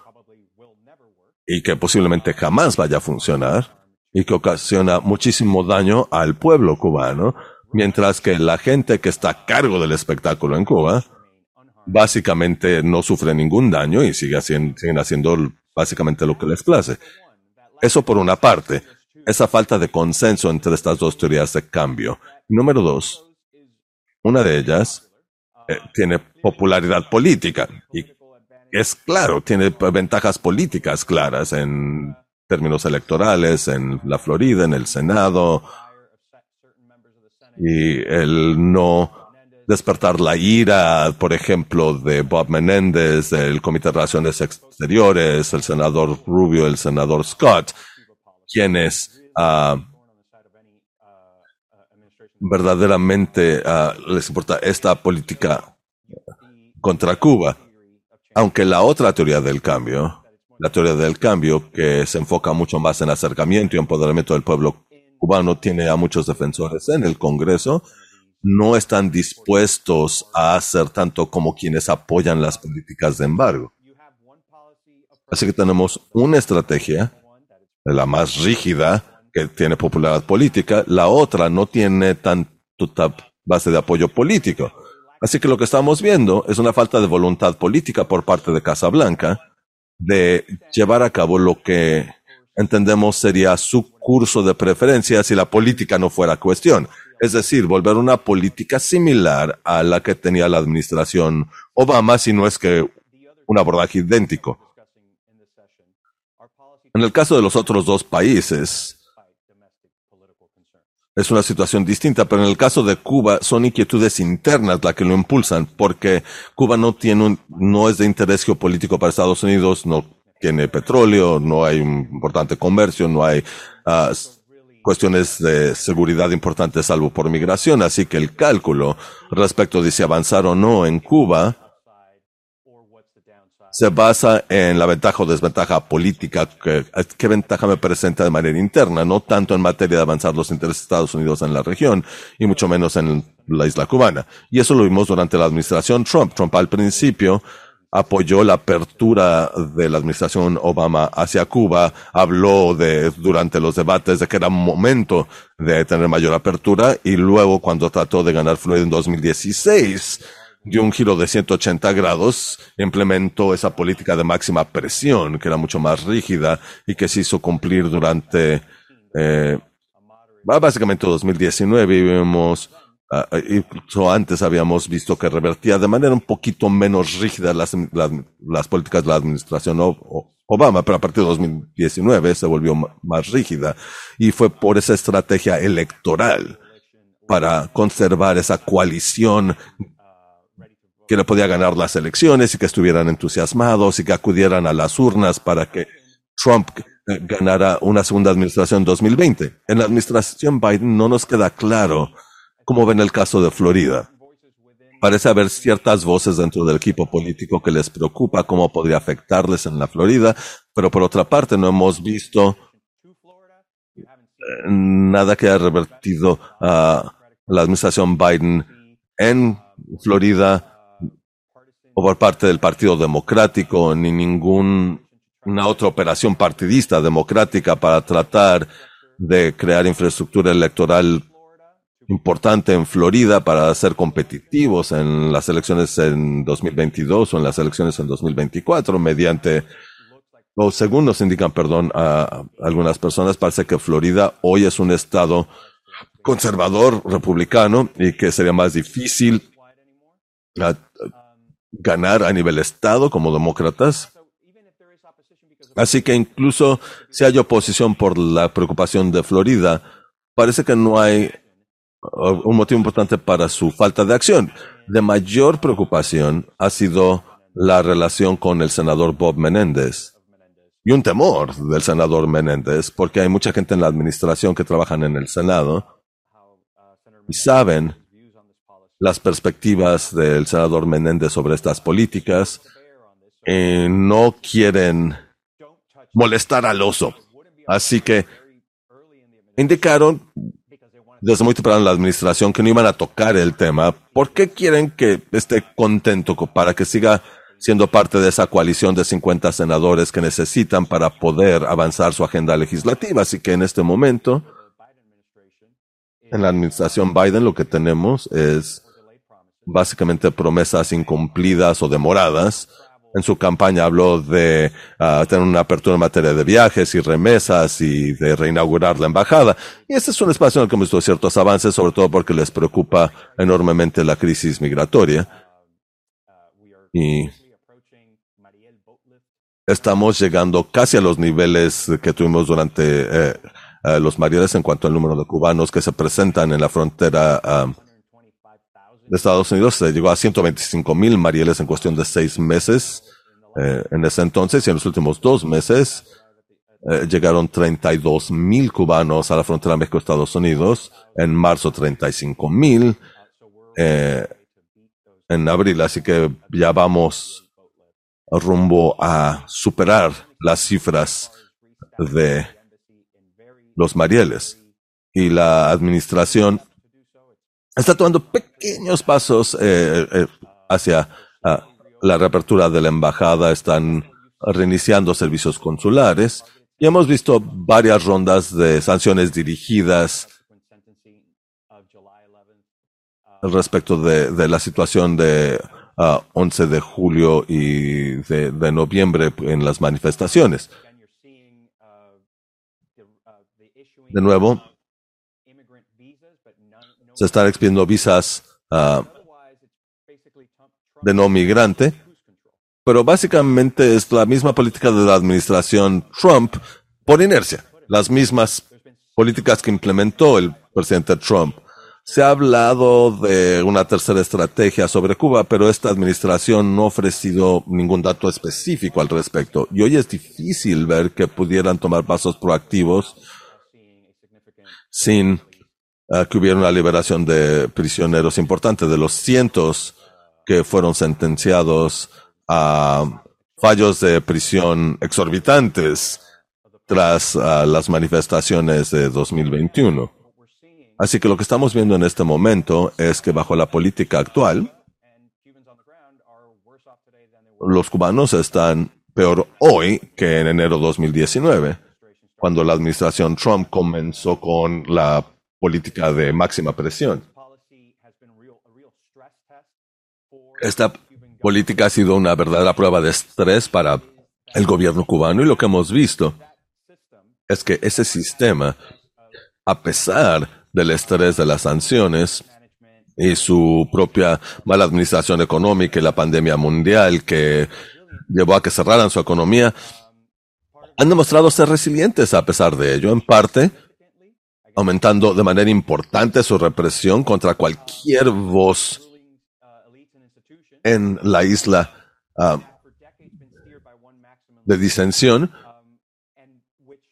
y que posiblemente jamás vaya a funcionar y que ocasiona muchísimo daño al pueblo cubano, mientras que la gente que está a cargo del espectáculo en Cuba básicamente no sufre ningún daño y sigue haciendo, siguen haciendo básicamente lo que les place. Eso por una parte, esa falta de consenso entre estas dos teorías de cambio. Número dos, una de ellas eh, tiene popularidad política y es claro, tiene ventajas políticas claras en términos electorales, en la Florida, en el Senado, y el no despertar la ira, por ejemplo, de Bob Menéndez, del Comité de Relaciones Exteriores, el senador Rubio, el senador Scott, quienes uh, verdaderamente uh, les importa esta política contra Cuba. Aunque la otra teoría del cambio, la teoría del cambio que se enfoca mucho más en acercamiento y empoderamiento del pueblo cubano, tiene a muchos defensores en el Congreso, no están dispuestos a hacer tanto como quienes apoyan las políticas de embargo. Así que tenemos una estrategia, la más rígida, que tiene popularidad política, la otra no tiene tanta base de apoyo político. Así que lo que estamos viendo es una falta de voluntad política por parte de Casablanca de llevar a cabo lo que entendemos sería su curso de preferencia si la política no fuera cuestión. Es decir, volver una política similar a la que tenía la administración Obama, si no es que un abordaje idéntico. En el caso de los otros dos países, es una situación distinta, pero en el caso de Cuba son inquietudes internas las que lo impulsan, porque Cuba no tiene no es de interés geopolítico para Estados Unidos, no tiene petróleo, no hay un importante comercio, no hay uh, cuestiones de seguridad importantes salvo por migración, así que el cálculo respecto de si avanzar o no en Cuba se basa en la ventaja o desventaja política, que, qué ventaja me presenta de manera interna, no tanto en materia de avanzar los intereses de Estados Unidos en la región, y mucho menos en la isla cubana. Y eso lo vimos durante la administración Trump. Trump al principio apoyó la apertura de la administración Obama hacia Cuba, habló de, durante los debates de que era momento de tener mayor apertura, y luego cuando trató de ganar Florida en 2016, dio un giro de 180 grados, implementó esa política de máxima presión, que era mucho más rígida y que se hizo cumplir durante, eh, básicamente 2019 y vimos, uh, incluso antes habíamos visto que revertía de manera un poquito menos rígida las, las, las políticas de la administración Obama, pero a partir de 2019 se volvió más rígida y fue por esa estrategia electoral para conservar esa coalición que le podía ganar las elecciones y que estuvieran entusiasmados y que acudieran a las urnas para que Trump eh, ganara una segunda administración en 2020. En la administración Biden no nos queda claro cómo ven el caso de Florida. Parece haber ciertas voces dentro del equipo político que les preocupa cómo podría afectarles en la Florida, pero por otra parte no hemos visto eh, nada que haya revertido a la administración Biden en Florida o por parte del Partido Democrático, ni ninguna otra operación partidista democrática para tratar de crear infraestructura electoral importante en Florida para ser competitivos en las elecciones en 2022 o en las elecciones en 2024 mediante, o según nos indican, perdón, a algunas personas, parece que Florida hoy es un estado conservador republicano y que sería más difícil ganar a nivel Estado como demócratas. Así que incluso si hay oposición por la preocupación de Florida, parece que no hay un motivo importante para su falta de acción. De mayor preocupación ha sido la relación con el senador Bob Menéndez y un temor del senador Menéndez, porque hay mucha gente en la administración que trabajan en el Senado y saben las perspectivas del senador Menéndez sobre estas políticas y no quieren molestar al oso. Así que indicaron desde muy temprano en la administración que no iban a tocar el tema. ¿Por qué quieren que esté contento para que siga siendo parte de esa coalición de 50 senadores que necesitan para poder avanzar su agenda legislativa. Así que en este momento, en la administración Biden lo que tenemos es básicamente promesas incumplidas o demoradas. En su campaña habló de ah, tener una apertura en materia de viajes y remesas y de reinaugurar la embajada. Y este es un espacio en el que hemos visto ciertos avances, sobre todo porque les preocupa enormemente la crisis migratoria. Y estamos llegando casi a los niveles que tuvimos durante eh, eh, los Marieles en cuanto al número de cubanos que se presentan en la frontera um, de Estados Unidos. Se llegó a 125 mil Marieles en cuestión de seis meses eh, en ese entonces y en los últimos dos meses llegaron 32 mil cubanos a la frontera México-Estados Unidos. En marzo 35 mil. en abril, así que ya vamos rumbo a superar las cifras de los Marieles. Y la administración está tomando pequeños pasos eh, eh, hacia ah, la reapertura de la embajada, están reiniciando servicios consulares y hemos visto varias rondas de sanciones dirigidas respecto de la situación de 11 de julio y de, noviembre en las manifestaciones. De nuevo, se están expidiendo visas ah, de no migrante, pero básicamente es la misma política de la administración Trump por inercia, las mismas políticas que implementó el presidente Trump. Se ha hablado de una tercera estrategia sobre Cuba, pero esta administración no ha ofrecido ningún dato específico al respecto. Y hoy es difícil ver que pudieran tomar pasos proactivos sin uh, que hubiera una liberación de prisioneros importante, de los cientos que fueron sentenciados a fallos de prisión exorbitantes tras uh, las manifestaciones de 2021. Así que lo que estamos viendo en este momento es que bajo la política actual, los cubanos están peor hoy que en enero 2019, cuando la administración Trump comenzó con la política de máxima presión. Esta política ha sido una verdadera prueba de estrés para el gobierno cubano y lo que hemos visto es que ese sistema, a pesar del estrés de las sanciones y su propia mala administración económica y la pandemia mundial que llevó a que cerraran su economía, han demostrado ser resilientes a pesar de ello, en parte aumentando de manera importante su represión contra cualquier voz en la isla ah, de disensión,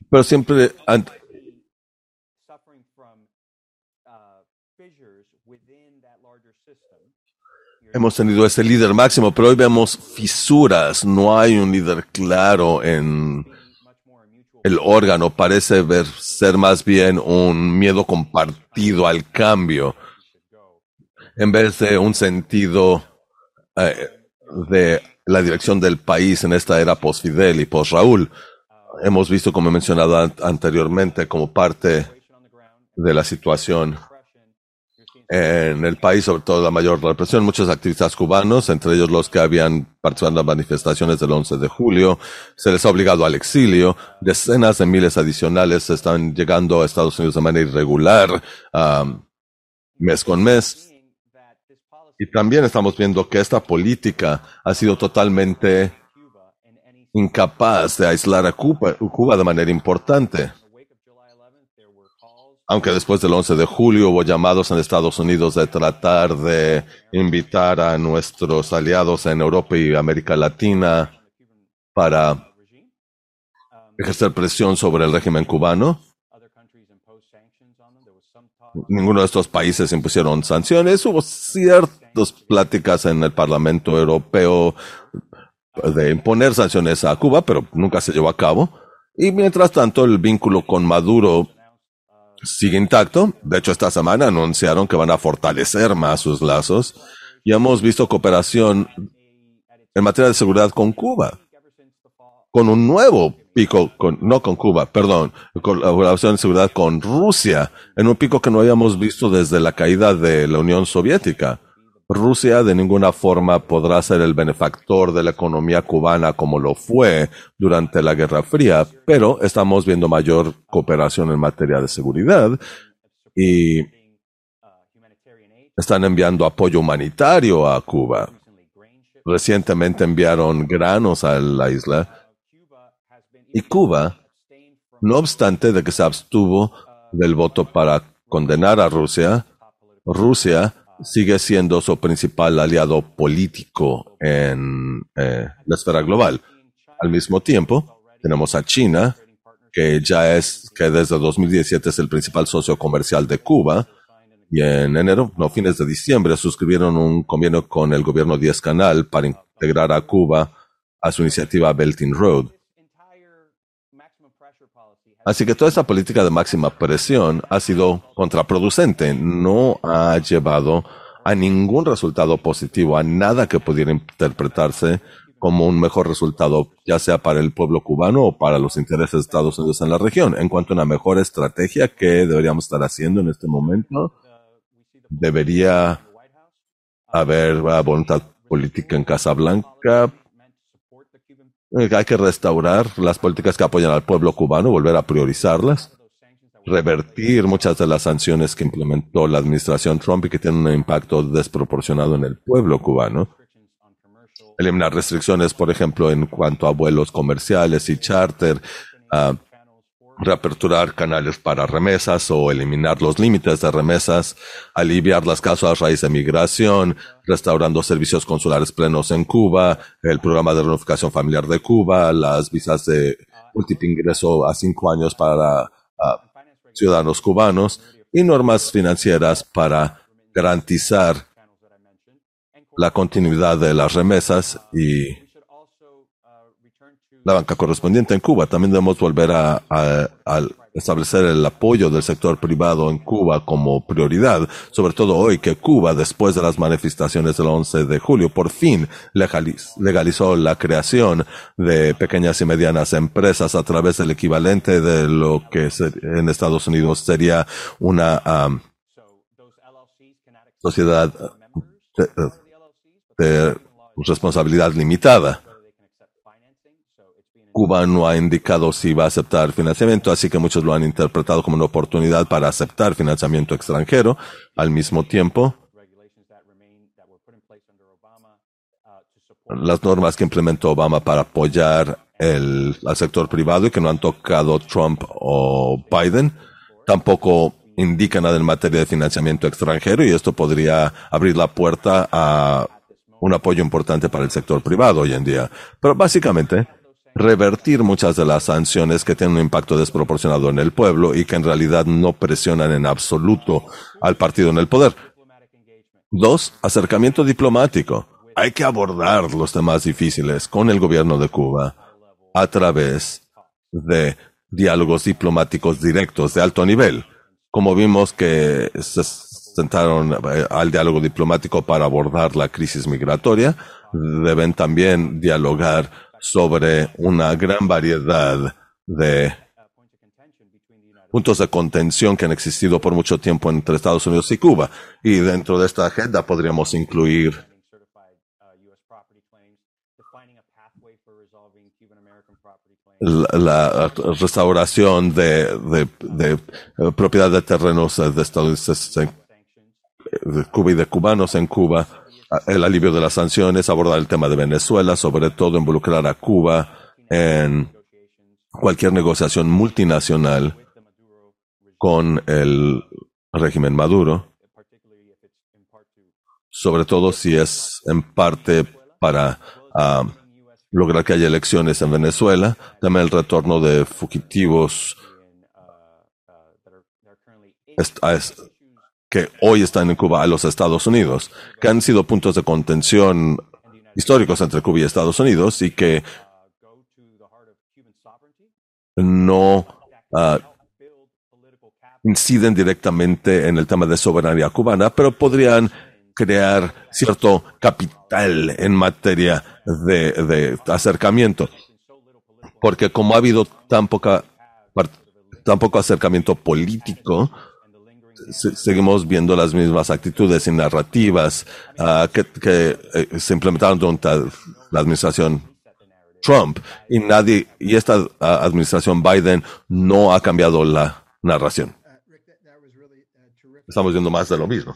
pero siempre Hemos tenido ese líder máximo, pero hoy vemos fisuras. No hay un líder claro en el órgano. Parece ver, ser más bien un miedo compartido al cambio, en vez de un sentido eh, de la dirección del país en esta era post-Fidel y post-Raúl. Hemos visto, como he mencionado anteriormente, como parte de la situación en el país, sobre todo la mayor represión, muchos activistas cubanos, entre ellos los que habían participado en las manifestaciones del 11 de julio, se les ha obligado al exilio, decenas de miles adicionales están llegando a Estados Unidos de manera irregular, mes con mes. Y también estamos viendo que esta política ha sido totalmente incapaz de aislar a Cuba, Cuba de manera importante. Aunque después del 11 de julio hubo llamados en Estados Unidos de tratar de invitar a nuestros aliados en Europa y América Latina para ejercer presión sobre el régimen cubano. Ninguno de estos países impusieron sanciones. Hubo ciertas pláticas en el Parlamento Europeo de imponer sanciones a Cuba, pero nunca se llevó a cabo. Y mientras tanto, el vínculo con Maduro sigue intacto. De hecho, esta semana anunciaron que van a fortalecer más sus lazos. Y hemos visto cooperación en materia de seguridad con Cuba. Con un nuevo pico, con, no con Cuba, perdón, colaboración de seguridad con Rusia, en un pico que no habíamos visto desde la caída de la Unión Soviética. Rusia de ninguna forma podrá ser el benefactor de la economía cubana como lo fue durante la Guerra Fría, pero estamos viendo mayor cooperación en materia de seguridad y están enviando apoyo humanitario a Cuba. Recientemente enviaron granos a la isla y Cuba, no obstante de que se abstuvo del voto para condenar a Rusia, Rusia sigue siendo su principal aliado político en eh, la esfera global. Al mismo tiempo, tenemos a China, que ya es, que desde 2017 es el principal socio comercial de Cuba, y en enero, no, fines de diciembre, suscribieron un convenio con el gobierno 10 Canal para integrar a Cuba a su iniciativa Belt and Road. Así que toda esa política de máxima presión ha sido contraproducente, no ha llevado a ningún resultado positivo, a nada que pudiera interpretarse como un mejor resultado, ya sea para el pueblo cubano o para los intereses de Estados Unidos en la región. En cuanto a una mejor estrategia que deberíamos estar haciendo en este momento, debería haber voluntad política en Casablanca eh, hay que restaurar las políticas que apoyan al pueblo cubano, volver a priorizarlas, revertir muchas de las sanciones que implementó la administración Trump y que tienen un impacto desproporcionado en el pueblo cubano. Eliminar restricciones, por ejemplo, en cuanto a vuelos comerciales y charter, uh, reaperturar canales para remesas o eliminar los límites de remesas, aliviar las causas a raíz de migración, restaurando servicios consulares plenos en Cuba, el programa de reunificación familiar de Cuba, las visas de múltiple ingreso a cinco años para ciudadanos cubanos y normas financieras para garantizar la continuidad de las remesas y la banca correspondiente en Cuba. También debemos volver a, establecer el apoyo del sector privado en Cuba como prioridad, sobre todo hoy que Cuba, después de las manifestaciones del 11 de julio, por fin legalizó la creación de pequeñas y medianas empresas a través del equivalente de lo que en Estados Unidos sería una sociedad de responsabilidad limitada. Cuba no ha indicado si va a aceptar financiamiento, así que muchos lo han interpretado como una oportunidad para aceptar financiamiento extranjero. Al mismo tiempo, las normas que implementó Obama para apoyar el, al sector privado y que no han tocado Trump o Biden, tampoco indican nada en materia de financiamiento extranjero y esto podría abrir la puerta a un apoyo importante para el sector privado hoy en día. Pero básicamente, revertir muchas de las sanciones que tienen un impacto desproporcionado en el pueblo y que en realidad no presionan en absoluto al partido en el poder. Dos, acercamiento diplomático. Hay que abordar los temas difíciles con el gobierno de Cuba a través de diálogos diplomáticos directos de alto nivel. Como vimos que se sentaron eh, al diálogo diplomático para abordar la crisis migratoria, deben también dialogar sobre una gran variedad de puntos de contención que han existido por mucho tiempo entre Estados Unidos y Cuba. Y dentro de esta agenda podríamos incluir la, restauración de, de, propiedad de terrenos de estadounidenses de Cuba y de cubanos en Cuba el alivio de las sanciones, abordar el tema de Venezuela, sobre todo involucrar a Cuba en cualquier negociación multinacional con el régimen Maduro, sobre todo si es en parte para ah, lograr que haya elecciones en Venezuela, también el retorno de fugitivos que hoy están en Cuba a los Estados Unidos, que han sido puntos de contención históricos entre Cuba y Estados Unidos y que no ah, inciden directamente en el tema de soberanía cubana, pero podrían crear cierto capital en materia de, acercamiento. Porque como ha habido tan poca tan poco acercamiento político, seguimos viendo las mismas actitudes y narrativas ah, que, eh, se implementaron durante la administración Trump y nadie y esta ah, administración Biden no ha cambiado la narración. Estamos viendo más de lo mismo.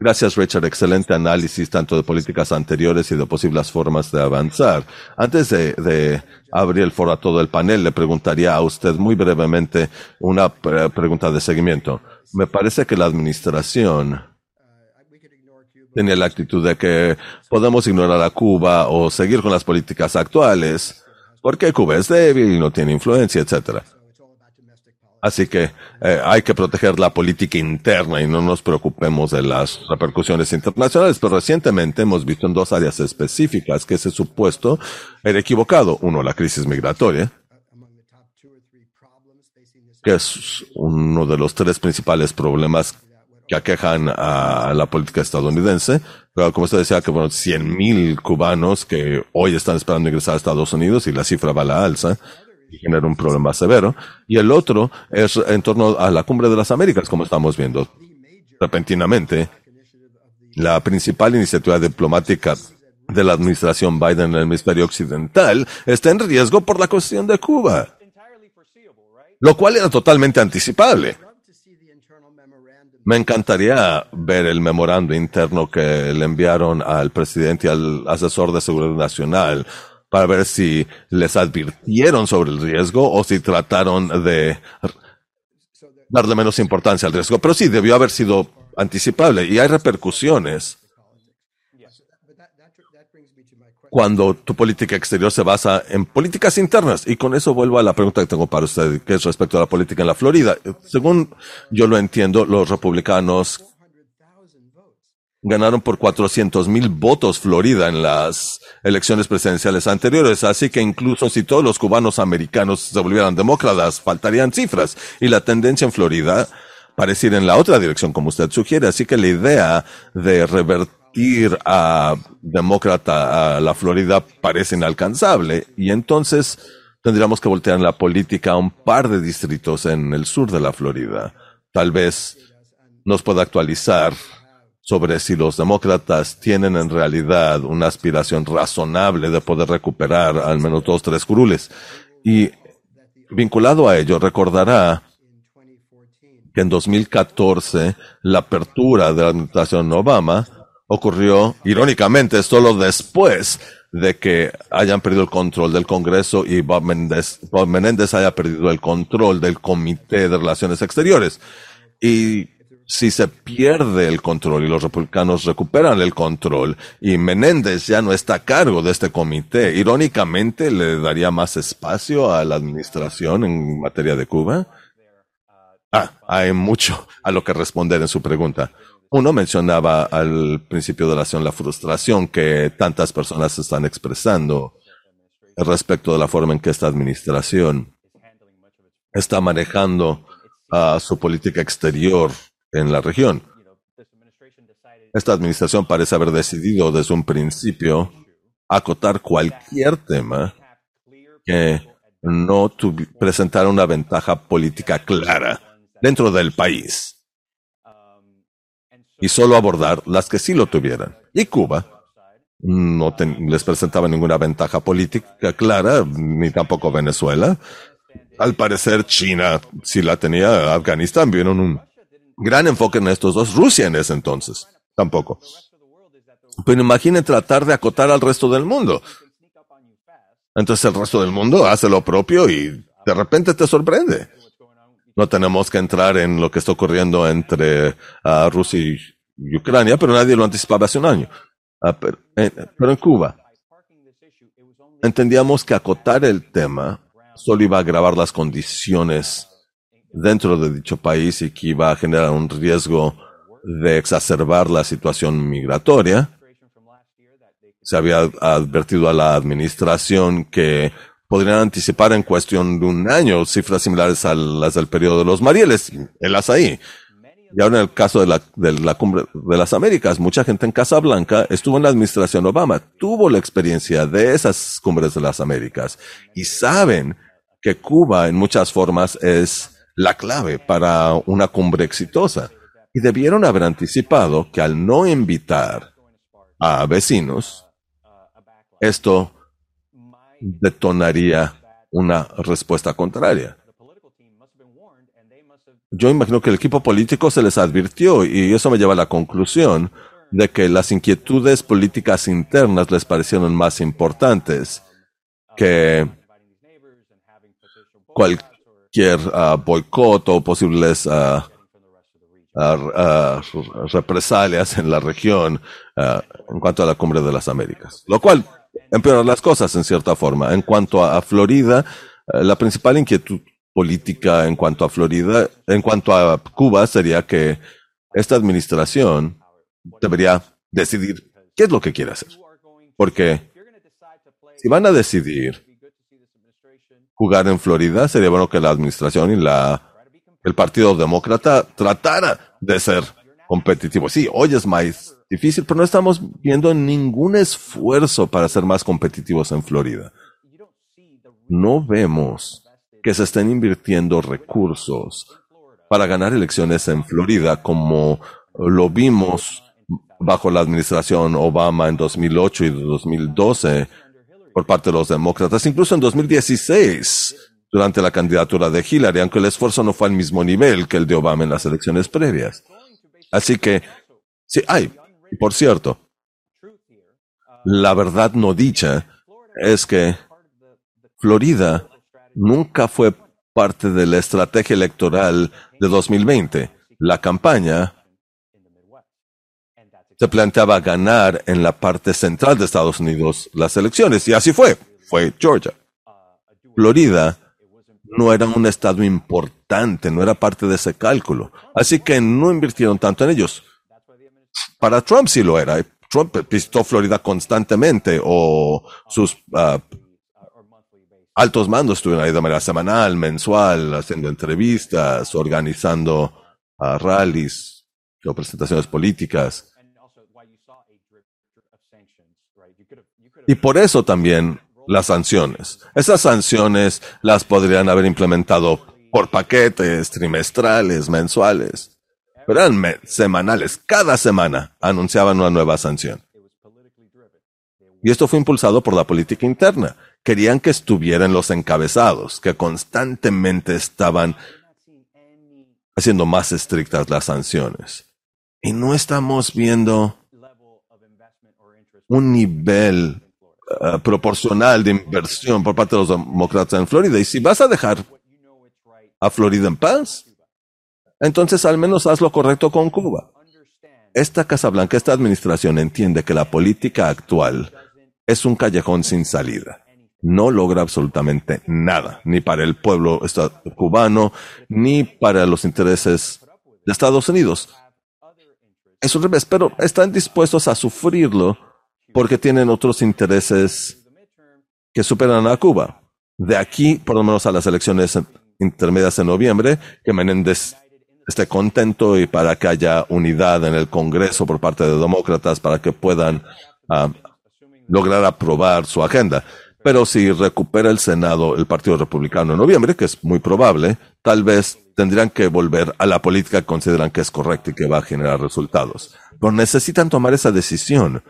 Gracias, Richard. Excelente análisis tanto de políticas anteriores y de posibles formas de avanzar. Antes de, abrir el foro a todo el panel, le preguntaría a usted muy brevemente una pregunta de seguimiento. Me parece que la administración tenía la actitud de que podemos ignorar a Cuba o seguir con las políticas actuales porque Cuba es débil y no tiene influencia, etcétera. Así que eh, hay que proteger la política interna y no nos preocupemos de las repercusiones internacionales. Pero recientemente hemos visto en dos áreas específicas que ese supuesto era equivocado. Uno, la crisis migratoria, que es uno de los tres principales problemas que aquejan a la política estadounidense. Pero como usted decía, que bueno, 100.000 cubanos que hoy están esperando ingresar a Estados Unidos y la cifra va a la alza y genera un problema severo. Y el otro es en torno a la cumbre de las Américas, como estamos viendo. Repentinamente, la principal iniciativa diplomática de la administración Biden en el hemisferio occidental está en riesgo por la cuestión de Cuba, lo cual era totalmente anticipable. Me encantaría ver el memorando interno que le enviaron al presidente y al asesor de seguridad nacional para ver si les advirtieron sobre el riesgo o si trataron de darle menos importancia al riesgo. Pero sí, debió haber sido anticipable y hay repercusiones cuando tu política exterior se basa en políticas internas. Y con eso vuelvo a la pregunta que tengo para usted, que es respecto a la política en la Florida. Según yo lo entiendo, los republicanos ganaron por 400 mil votos Florida en las elecciones presidenciales anteriores. Así que incluso si todos los cubanos americanos se volvieran demócratas, faltarían cifras. Y la tendencia en Florida parece ir en la otra dirección, como usted sugiere. Así que la idea de revertir a demócrata a la Florida parece inalcanzable. Y entonces tendríamos que voltear la política a un par de distritos en el sur de la Florida. Tal vez nos pueda actualizar sobre si los demócratas tienen en realidad una aspiración razonable de poder recuperar al menos dos, tres curules. Y vinculado a ello, recordará que en 2014 la apertura de la administración Obama ocurrió, irónicamente, solo después de que hayan perdido el control del Congreso y Bob Menéndez haya perdido el control del Comité de Relaciones Exteriores. Y si se pierde el control y los republicanos recuperan el control y Menéndez ya no está a cargo de este comité, irónicamente le daría más espacio a la administración en materia de Cuba. Ah, hay mucho a lo que responder en su pregunta. Uno mencionaba al principio de la acción la frustración que tantas personas están expresando respecto de la forma en que esta administración está manejando a su política exterior en la región. Esta administración parece haber decidido desde un principio acotar cualquier tema que no presentara una ventaja política clara dentro del país y solo abordar las que sí lo tuvieran. Y Cuba no les presentaba ninguna ventaja política clara, ni tampoco Venezuela. Al parecer China sí la tenía, Afganistán vieron un gran enfoque en estos dos. Rusia en ese entonces, tampoco. Pero imaginen tratar de acotar al resto del mundo. Entonces el resto del mundo hace lo propio y de repente te sorprende. No tenemos que entrar en lo que está ocurriendo entre ah, Rusia y Ucrania, pero nadie lo anticipaba hace un año. Ah, pero, en Cuba, entendíamos que acotar el tema solo iba a agravar las condiciones dentro de dicho país y que iba a generar un riesgo de exacerbar la situación migratoria. Se había advertido a la administración que podrían anticipar en cuestión de un año cifras similares a las del periodo de los Marieles, el ahí. Y ahora en el caso de la, de la cumbre de las Américas, mucha gente en Casa Blanca estuvo en la administración Obama, tuvo la experiencia de esas cumbres de las Américas y saben que Cuba en muchas formas es la clave para una cumbre exitosa. Y debieron haber anticipado que al no invitar a vecinos, esto detonaría una respuesta contraria. Yo imagino que el equipo político se les advirtió y eso me lleva a la conclusión de que las inquietudes políticas internas les parecieron más importantes que cualquier uh, boicot o posibles uh, uh, represalias en la región en cuanto a la cumbre de las Américas. Lo cual empeora las cosas en cierta forma. En cuanto a Florida, la principal inquietud política en cuanto a Florida, en cuanto a Cuba, sería que esta administración debería decidir qué es lo que quiere hacer. Porque si van a decidir jugar en Florida, sería bueno que la administración y la, el Partido Demócrata tratara de ser competitivos. Sí, hoy es más difícil, pero no estamos viendo ningún esfuerzo para ser más competitivos en Florida. No vemos que se estén invirtiendo recursos para ganar elecciones en Florida, como lo vimos bajo la administración Obama en 2008 y 2012 por parte de los demócratas, incluso en 2016 durante la candidatura de Hillary, aunque el esfuerzo no fue al mismo nivel que el de Obama en las elecciones previas. Así que, sí, hay, por cierto, la verdad no dicha es que Florida nunca fue parte de la estrategia electoral de 2020. La campaña se planteaba ganar en la parte central de Estados Unidos las elecciones, y así fue, fue Georgia. Florida no era un estado importante, no era parte de ese cálculo, así que no invirtieron tanto en ellos. Para Trump sí lo era. Trump visitó Florida constantemente o sus ah, altos mandos estuvieron ahí de manera semanal, mensual, haciendo entrevistas, organizando uh, rallies o presentaciones políticas. Y por eso también las sanciones. Esas sanciones las podrían haber implementado por paquetes trimestrales, mensuales. Pero eran semanales. Cada semana anunciaban una nueva sanción. Y esto fue impulsado por la política interna querían que estuvieran los encabezados, que constantemente estaban haciendo más estrictas las sanciones. Y no estamos viendo un nivel eh, proporcional de inversión por parte de los demócratas en Florida. Y si vas a dejar a Florida en paz, entonces al menos haz lo correcto con Cuba. Esta Casa Blanca, esta administración entiende que la política actual es un callejón sin salida no logra absolutamente nada, ni para el pueblo cubano, ni para los intereses de Estados Unidos. Es un revés, pero están dispuestos a sufrirlo porque tienen otros intereses que superan a Cuba. De aquí, por lo menos a las elecciones intermedias en noviembre, que Menéndez esté contento y para que haya unidad en el Congreso por parte de demócratas para que puedan ah, lograr aprobar su agenda. Pero si recupera el Senado el Partido Republicano en noviembre, que es muy probable, tal vez tendrían que volver a la política que consideran que es correcta y que va a generar resultados. Pero necesitan tomar esa decisión.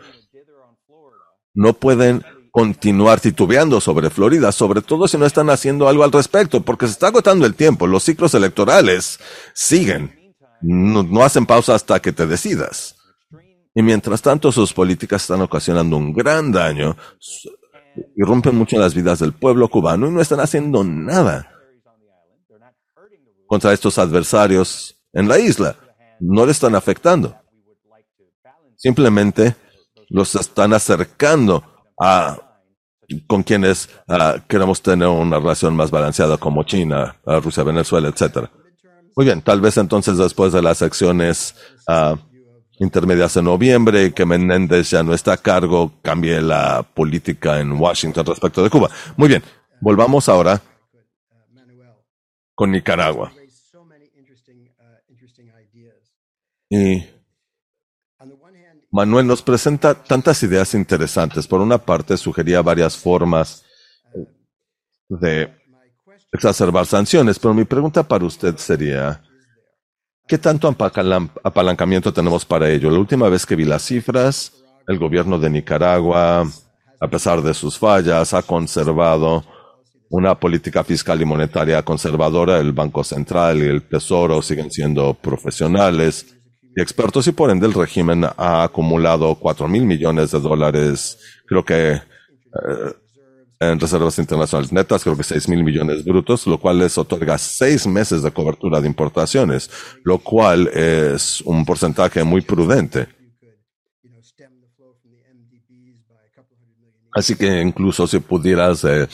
No pueden continuar titubeando sobre Florida, sobre todo si no están haciendo algo al respecto, porque se está agotando el tiempo. Los ciclos electorales siguen. No, hacen pausa hasta que te decidas. Y mientras tanto, sus políticas están ocasionando un gran daño, irrumpen mucho en las vidas del pueblo cubano y no están haciendo nada contra estos adversarios en la isla. No le están afectando. Simplemente los están acercando a con quienes ah, queremos tener una relación más balanceada como China, Rusia, Venezuela, etcétera. Muy bien, tal vez entonces después de las acciones uh, intermedias en noviembre, que Menéndez ya no está a cargo, cambie la política en Washington respecto de Cuba. Muy bien, volvamos ahora con Nicaragua. Y Manuel nos presenta tantas ideas interesantes. Por una parte, sugería varias formas de exacerbar sanciones, pero mi pregunta para usted sería, ¿qué tanto apalancamiento tenemos para ello? La última vez que vi las cifras, el gobierno de Nicaragua, a pesar de sus fallas, ha conservado una política fiscal y monetaria conservadora. El Banco Central y el Tesoro siguen siendo profesionales y expertos y por ende el régimen ha acumulado cuatro mil millones de dólares, creo que eh, en reservas internacionales netas, creo que seis mil millones brutos, lo cual les otorga seis meses de cobertura de importaciones, lo cual es un porcentaje muy prudente. Así que incluso si pudieras eh,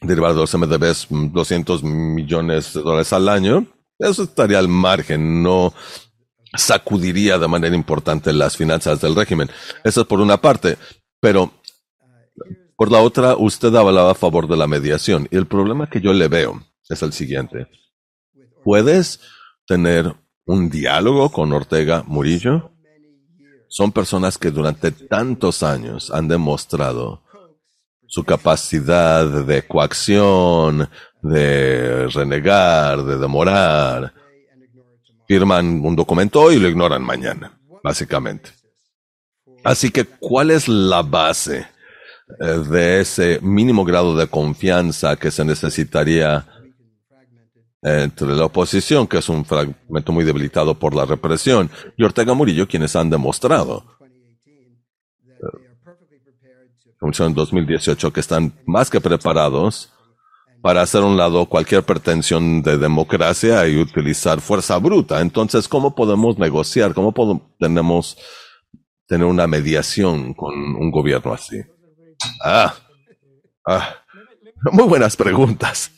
derivar de los MDBs 200 millones de dólares al año, eso estaría al margen, no sacudiría de manera importante las finanzas del régimen. Eso es por una parte, pero por la otra, usted hablaba a favor de la mediación. Y el problema que yo le veo es el siguiente. ¿Puedes tener un diálogo con Ortega Murillo? Son personas que durante tantos años han demostrado su capacidad de coacción, de renegar, de demorar, firman un documento y lo ignoran mañana, básicamente. Así que, ¿cuál es la base eh, de ese mínimo grado de confianza que se necesitaría entre la oposición, que es un fragmento muy debilitado por la represión, y Ortega Murillo, quienes han demostrado, como en 2018, que están más que preparados para hacer un lado cualquier pretensión de democracia y utilizar fuerza bruta. Entonces, ¿cómo podemos negociar? ¿Cómo podemos tener una mediación con un gobierno así? Ah, ah, muy buenas preguntas.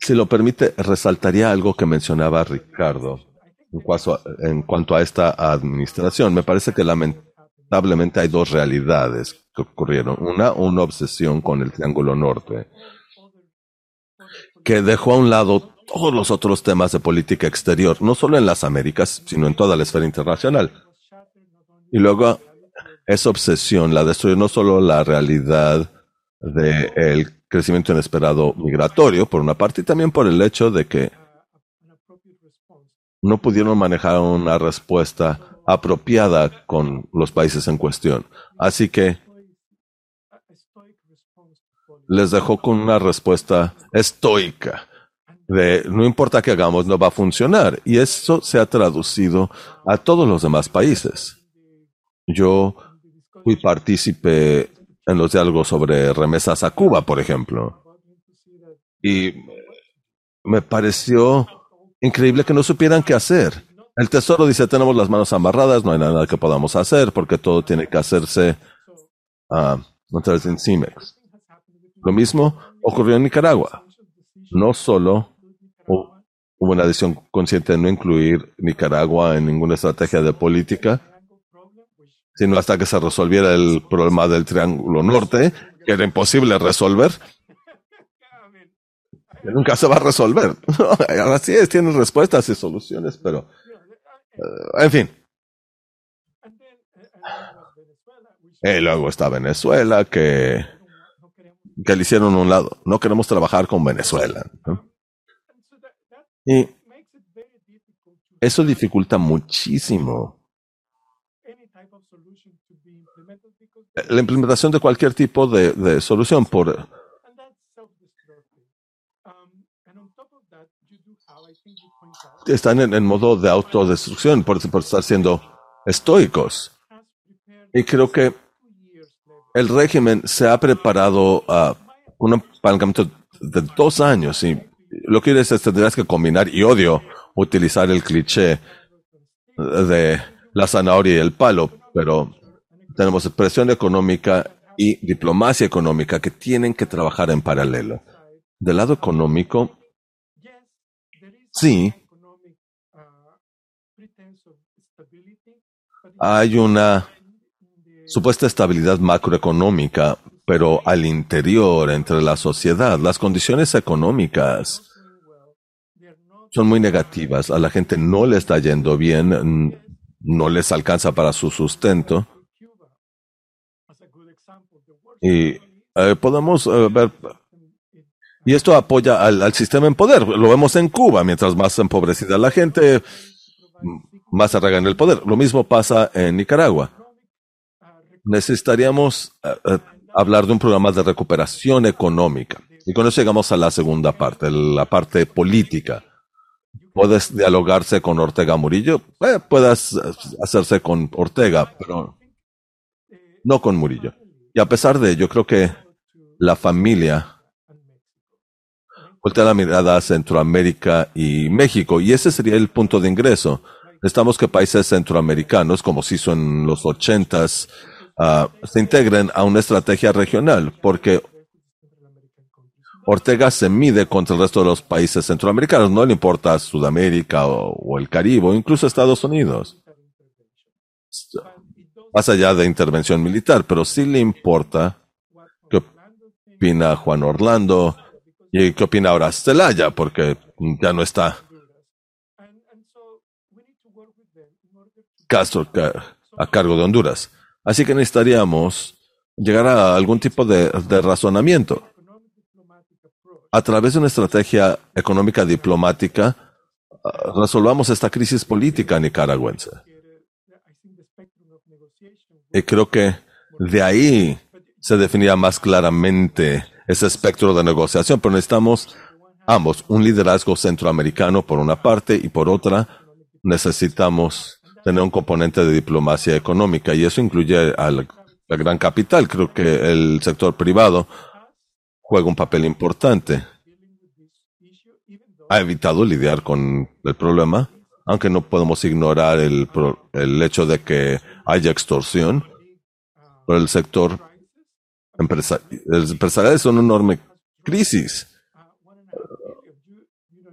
Si lo permite, resaltaría algo que mencionaba Ricardo en cuanto, a, esta administración. Me parece que lamentablemente hay dos realidades que ocurrieron. Una, una obsesión con el Triángulo Norte, que dejó a un lado todos los otros temas de política exterior, no solo en las Américas, sino en toda la esfera internacional. Y luego esa obsesión la destruyó no solo la realidad del crecimiento inesperado migratorio, por una parte, y también por el hecho de que no pudieron manejar una respuesta apropiada con los países en cuestión. Así que les dejó con una respuesta estoica de no importa qué hagamos, no va a funcionar. Y eso se ha traducido a todos los demás países. Yo fui partícipe en los diálogos sobre remesas a Cuba, por ejemplo. Y me pareció increíble que no supieran qué hacer. El Tesoro dice, tenemos las manos amarradas, no hay nada que podamos hacer porque todo tiene que hacerse a través de CIMEX. Lo mismo ocurrió en Nicaragua. No solo hubo una decisión consciente de no incluir Nicaragua en ninguna estrategia de política, sino hasta que se resolviera el problema del Triángulo Norte, que era imposible resolver. Que nunca se va a resolver. Así es, tienen respuestas y soluciones, pero... Eh, en fin. Y luego está Venezuela, que que le hicieron un lado. No queremos trabajar con Venezuela. Y eso dificulta muchísimo la implementación de cualquier tipo de, de solución por están en, en modo de autodestrucción por, por estar siendo estoicos. Y creo que el régimen se ha preparado a un apalancamiento de dos años y lo que es, tendrás que combinar, y odio utilizar el cliché de la zanahoria y el palo, pero tenemos presión económica y diplomacia económica que tienen que trabajar en paralelo. Del lado económico, sí, hay una supuesta estabilidad macroeconómica, pero al interior, entre la sociedad, las condiciones económicas son muy negativas. A la gente no le está yendo bien, no les alcanza para su sustento. Y eh, podemos eh, ver, y esto apoya al, sistema en poder. Lo vemos en Cuba, mientras más empobrecida la gente, más arraiga en el poder. Lo mismo pasa en Nicaragua. Necesitaríamos uh, hablar de un programa de recuperación económica. Y con eso llegamos a la segunda parte, la parte política. Puedes dialogarse con Ortega Murillo, eh, puedes hacerse con Ortega, pero no con Murillo. Y a pesar de ello, creo que la familia voltea la mirada a Centroamérica y México, y ese sería el punto de ingreso. Necesitamos que países centroamericanos, como se hizo en los ochentas, uh, se integren a una estrategia regional, porque Ortega se mide contra el resto de los países centroamericanos, no le importa Sudamérica o, o el Caribe, o incluso Estados Unidos. Más allá de intervención militar, pero sí le importa qué opina Juan Orlando y qué opina ahora Celaya, porque ya no está Castro a cargo de Honduras. Así que necesitaríamos llegar a algún tipo de, razonamiento. A través de una estrategia económica diplomática, uh, resolvamos esta crisis política nicaragüense. Y creo que de ahí se definirá más claramente ese espectro de negociación, pero necesitamos ambos, un liderazgo centroamericano por una parte y por otra necesitamos tener un componente de diplomacia económica y eso incluye al, al gran capital. Creo que el sector privado juega un papel importante. Ha evitado lidiar con el problema, aunque no podemos ignorar el, el hecho de que haya extorsión. Pero el sector empresa, el empresarial es una enorme crisis.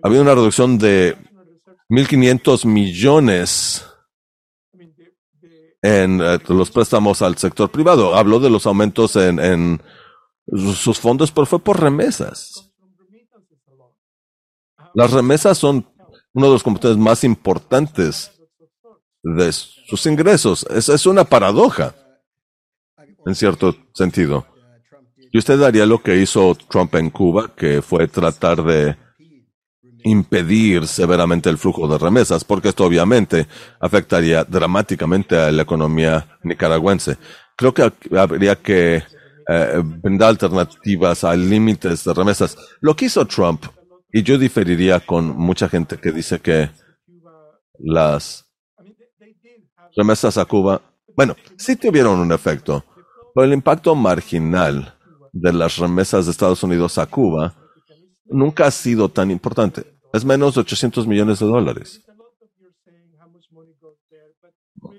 Ha habido una reducción de 1.500 millones en eh, los préstamos al sector privado. Habló de los aumentos en, en sus fondos, pero fue por remesas. Las remesas son uno de los componentes más importantes de sus ingresos. Es, es una paradoja, en cierto sentido. Y usted haría lo que hizo Trump en Cuba, que fue tratar de impedir severamente el flujo de remesas, porque esto obviamente afectaría dramáticamente a la economía nicaragüense. Creo que habría que eh, alternativas a límites de remesas. Lo que hizo Trump, y yo diferiría con mucha gente que dice que las remesas a Cuba, bueno, sí tuvieron un efecto, pero el impacto marginal de las remesas de Estados Unidos a Cuba nunca ha sido tan importante. Es menos de 800 millones de dólares.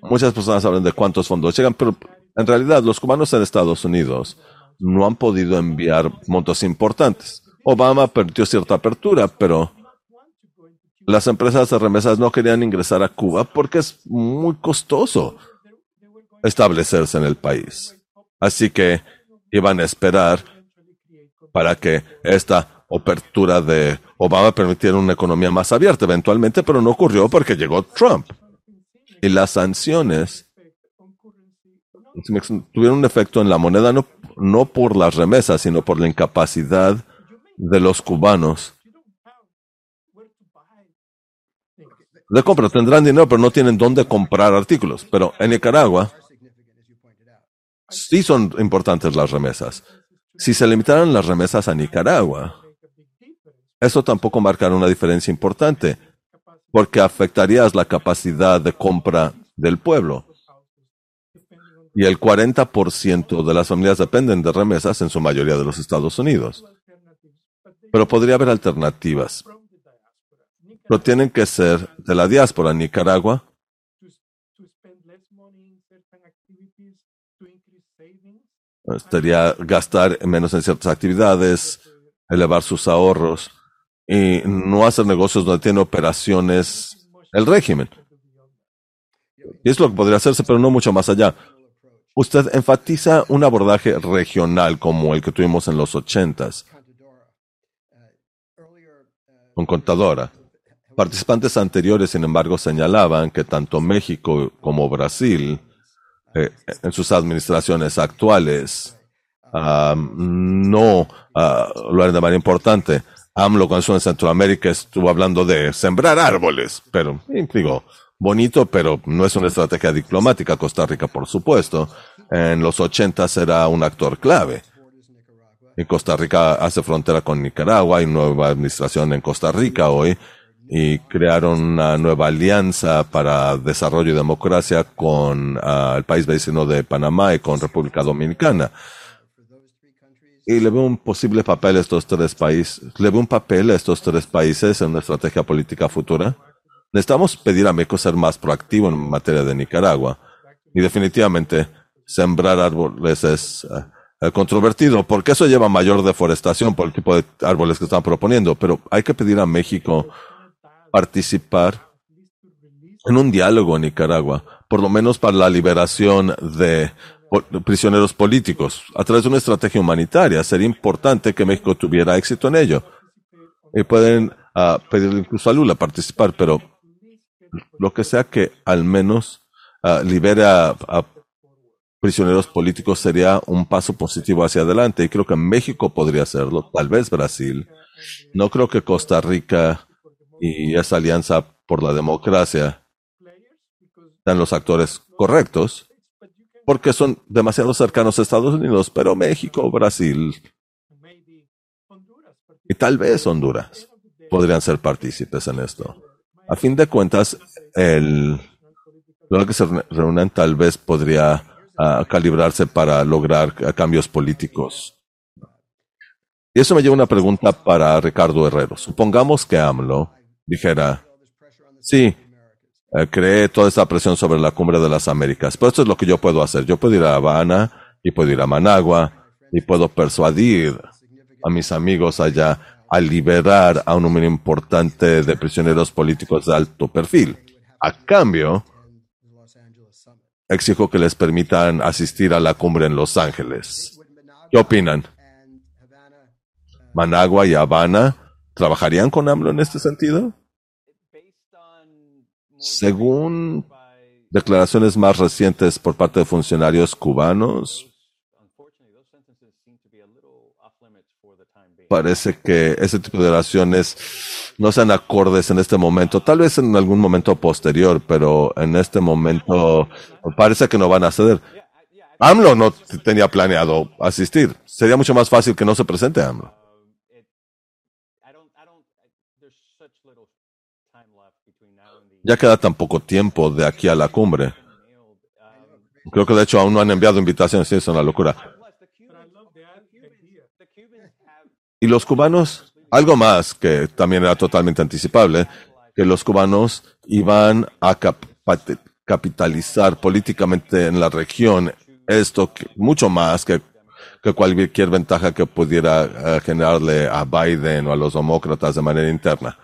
Muchas personas hablan de cuántos fondos llegan, pero en realidad los cubanos en Estados Unidos no han podido enviar montos importantes. Obama perdió cierta apertura, pero las empresas de remesas no querían ingresar a Cuba porque es muy costoso establecerse en el país. Así que iban a esperar para que esta apertura de Obama permitiera una economía más abierta eventualmente, pero no ocurrió porque llegó Trump. Y las sanciones tuvieron un efecto en la moneda no, no por las remesas, sino por la incapacidad de los cubanos de compra. Tendrán dinero, pero no tienen dónde comprar artículos. Pero en Nicaragua sí son importantes las remesas. Si se limitaran las remesas a Nicaragua, eso tampoco marcará una diferencia importante, porque afectarías la capacidad de compra del pueblo. Y el 40% de las familias dependen de remesas en su mayoría de los Estados Unidos. Pero podría haber alternativas. Pero tienen que ser de la diáspora. Nicaragua Sería gastar menos en ciertas actividades, elevar sus ahorros y no hacer negocios donde tiene operaciones el régimen. Y es lo que podría hacerse, pero no mucho más allá. Usted enfatiza un abordaje regional como el que tuvimos en los ochentas. Con contadora. Participantes anteriores, sin embargo, señalaban que tanto México como Brasil eh, en sus administraciones actuales no ah, lo eran de manera importante. AMLO cuando estuvo en Centroamérica estuvo hablando de sembrar árboles, pero digo, bonito, pero no es una estrategia diplomática. Costa Rica, por supuesto, en los 80 era un actor clave. Y Costa Rica hace frontera con Nicaragua, hay nueva administración en Costa Rica hoy, y crearon una nueva alianza para desarrollo y democracia con ah, el país vecino de Panamá y con República Dominicana. Y le veo un posible papel a estos tres países, le veo un papel a estos tres países en una estrategia política futura. Necesitamos pedir a México ser más proactivo en materia de Nicaragua. Y definitivamente sembrar árboles es ah, controvertido, porque eso lleva mayor deforestación por el tipo de árboles que están proponiendo. Pero hay que pedir a México participar en un diálogo en Nicaragua, por lo menos para la liberación de prisioneros políticos, a través de una estrategia humanitaria. Sería importante que México tuviera éxito en ello. Y pueden uh, pedirle incluso a Lula participar, pero lo que sea que al menos uh, libere a, prisioneros políticos sería un paso positivo hacia adelante. Y creo que México podría hacerlo, tal vez Brasil. No creo que Costa Rica y esa alianza por la democracia dan los actores correctos, porque son demasiado cercanos a Estados Unidos, pero México, Brasil y tal vez Honduras podrían ser partícipes en esto. A fin de cuentas, el, lo que se reúnen tal vez podría uh, calibrarse para lograr cambios políticos. Y eso me lleva a una pregunta para Ricardo Herrero. Supongamos que AMLO dijera, sí, eh, creé toda esta presión sobre la cumbre de las Américas, pero esto es lo que yo puedo hacer. Yo puedo ir a Habana y puedo ir a Managua y puedo persuadir a mis amigos allá a liberar a un número importante de prisioneros políticos de alto perfil. A cambio, exijo que les permitan asistir a la cumbre en Los Ángeles. ¿Qué opinan? Managua y Habana ¿Trabajarían con AMLO en este sentido? Según declaraciones más recientes por parte de funcionarios cubanos, parece que ese tipo de relaciones no sean acordes en este momento, tal vez en algún momento posterior, pero en este momento parece que no van a ceder. AMLO no tenía planeado asistir. Sería mucho más fácil que no se presente AMLO. Ya queda tan poco tiempo de aquí a la cumbre. Creo que de hecho aún no han enviado invitaciones, es una locura. Y los cubanos, algo más que también era totalmente anticipable, que los cubanos iban a capitalizar políticamente en la región esto mucho más que, que, cualquier ventaja que pudiera eh, generarle a Biden o a los demócratas de manera interna.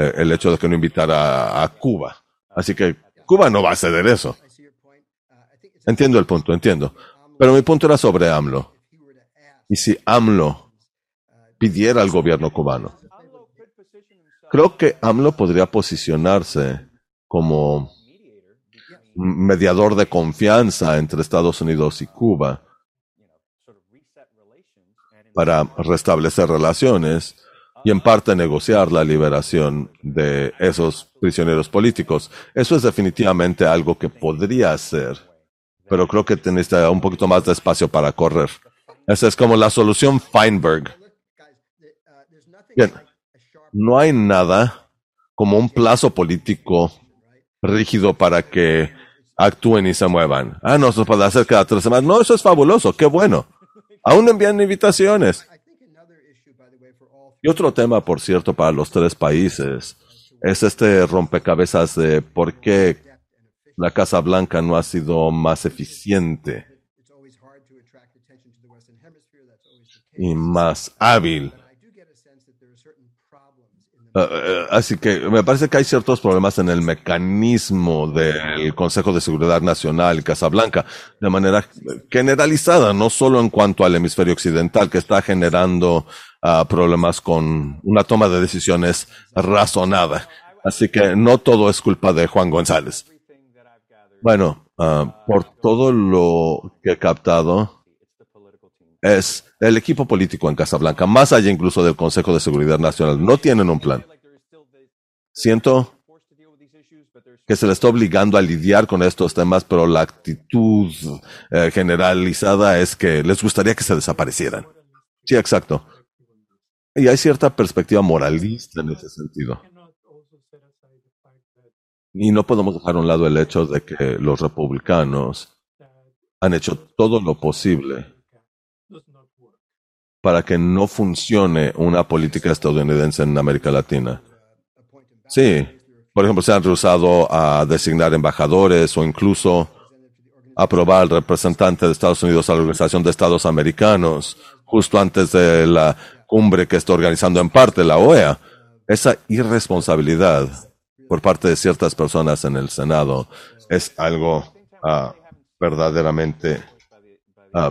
Eh, el hecho de que no invitara a, Cuba. Así que Cuba no va a ceder eso. Entiendo el punto, entiendo. Pero mi punto era sobre AMLO. Y si AMLO pidiera al gobierno cubano, creo que AMLO podría posicionarse como mediador de confianza entre Estados Unidos y Cuba para restablecer relaciones y en parte negociar la liberación de esos prisioneros políticos. Eso es definitivamente algo que podría hacer, pero creo que tenéis un poquito más de espacio para correr. Esa es como la solución Feinberg. Bien, no hay nada como un plazo político rígido para que actúen y se muevan. Ah, no, eso puede hacer cada tres semanas. No, eso es fabuloso, qué bueno. Aún envían invitaciones. Y otro tema, por cierto, para los tres países es este rompecabezas de por qué la Casa Blanca no ha sido más eficiente y más hábil. Uh, uh, así que me parece que hay ciertos problemas en el mecanismo del Consejo de Seguridad Nacional y Casablanca, de manera generalizada, no solo en cuanto al hemisferio occidental, que está generando uh, problemas con una toma de decisiones razonada. Así que no todo es culpa de Juan González. Bueno, por todo lo que he captado, es el equipo político en Casablanca, más allá incluso del Consejo de Seguridad Nacional, no tienen un plan. Siento que se les está obligando a lidiar con estos temas, pero la actitud eh, generalizada es que les gustaría que se desaparecieran. Sí, exacto. Y hay cierta perspectiva moralista en ese sentido. Y no podemos dejar a un lado el hecho de que los republicanos han hecho todo lo posible para que no funcione una política estadounidense en América Latina. Sí, por ejemplo, se han rehusado a designar embajadores o incluso aprobar al representante de Estados Unidos a la Organización de Estados Americanos justo antes de la cumbre que está organizando en parte la OEA. Esa irresponsabilidad por parte de ciertas personas en el Senado es algo ah, verdaderamente ah,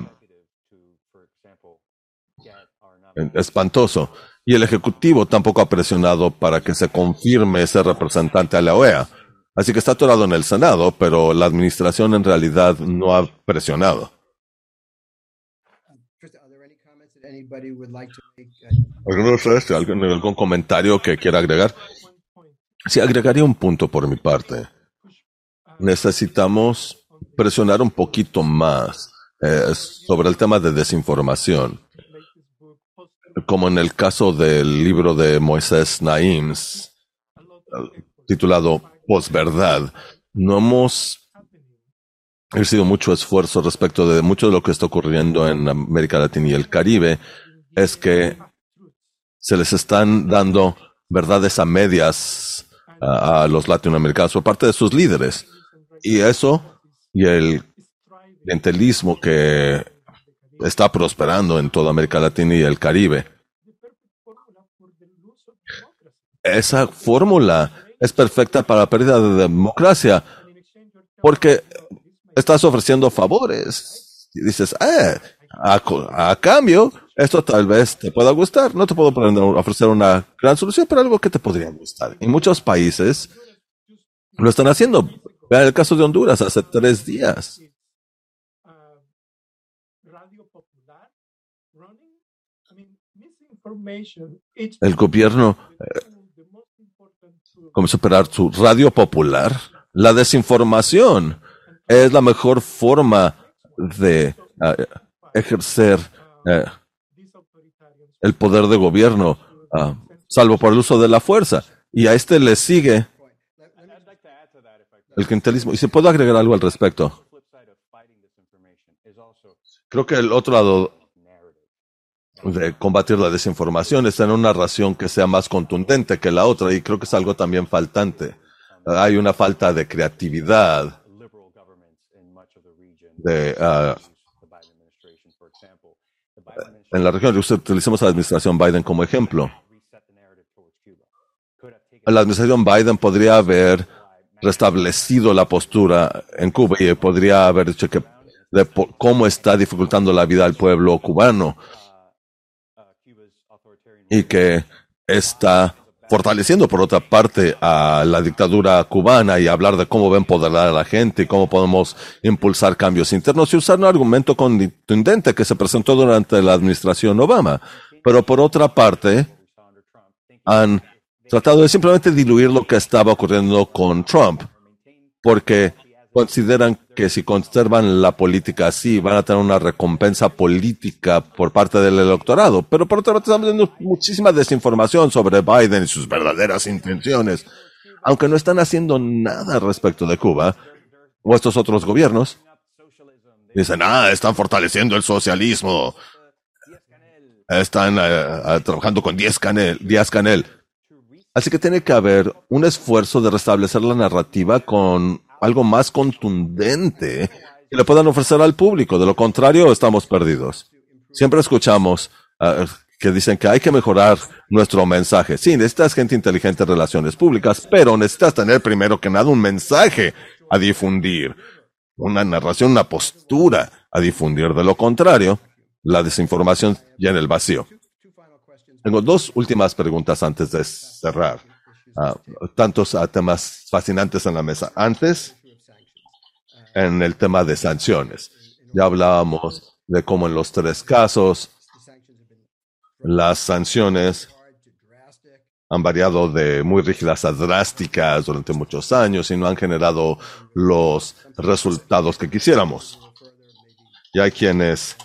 espantoso. Y el Ejecutivo tampoco ha presionado para que se confirme ese representante a la OEA. Así que está atorado en el Senado, pero la administración en realidad no ha presionado. ¿Algún, algún comentario que quiera agregar? Sí, agregaría un punto por mi parte. Necesitamos presionar un poquito más eh, sobre el tema de desinformación como en el caso del libro de Moisés Naims, titulado Posverdad, no hemos ejercido mucho esfuerzo respecto de mucho de lo que está ocurriendo en América Latina y el Caribe, es que se les están dando verdades a medias a, a los latinoamericanos por parte de sus líderes. Y eso y el clientelismo que está prosperando en toda América Latina y el Caribe. Esa fórmula es perfecta para la pérdida de democracia, porque estás ofreciendo favores y dices, eh, a, cambio, esto tal vez te pueda gustar. No te puedo ofrecer una gran solución, pero algo que te podría gustar. Y muchos países lo están haciendo. Vean el caso de Honduras hace tres días. El gobierno eh, a superar su radio popular. La desinformación es la mejor forma de eh, ejercer eh, el poder de gobierno, ah, salvo por el uso de la fuerza. Y a este le sigue el clientelismo. Y si puedo agregar algo al respecto. Creo que el otro lado de combatir la desinformación es tener una narración que sea más contundente que la otra y creo que es algo también faltante. Hay una falta de creatividad de, uh, en la región. Utilicemos a la administración Biden como ejemplo. La administración Biden podría haber restablecido la postura en Cuba y podría haber dicho que de cómo está dificultando la vida al pueblo cubano y que está fortaleciendo por otra parte a la dictadura cubana y hablar de cómo va a empoderar a la gente y cómo podemos impulsar cambios internos y usar un argumento contundente que se presentó durante la administración Obama. Pero por otra parte, han tratado de simplemente diluir lo que estaba ocurriendo con Trump, porque consideran que si conservan la política así, van a tener una recompensa política por parte del electorado. Pero por otra parte, estamos viendo muchísima desinformación sobre Biden y sus verdaderas intenciones. Aunque no están haciendo nada respecto de Cuba, o estos otros gobiernos, dicen, ah, están fortaleciendo el socialismo. Están eh, trabajando con Díaz Canel, Díaz Canel. Así que tiene que haber un esfuerzo de restablecer la narrativa con algo más contundente que le puedan ofrecer al público. De lo contrario, estamos perdidos. Siempre escuchamos uh, que dicen que hay que mejorar nuestro mensaje. Sí, necesitas gente inteligente en relaciones públicas, pero necesitas tener primero que nada un mensaje a difundir, una narración, una postura a difundir. De lo contrario, la desinformación llena el vacío. Tengo dos últimas preguntas antes de cerrar. Uh, tantos uh, temas fascinantes en la mesa. Antes, en el tema de sanciones. Ya hablábamos de cómo en los tres casos las sanciones han variado de muy rígidas a drásticas durante muchos años y no han generado los resultados que quisiéramos. Y hay quienes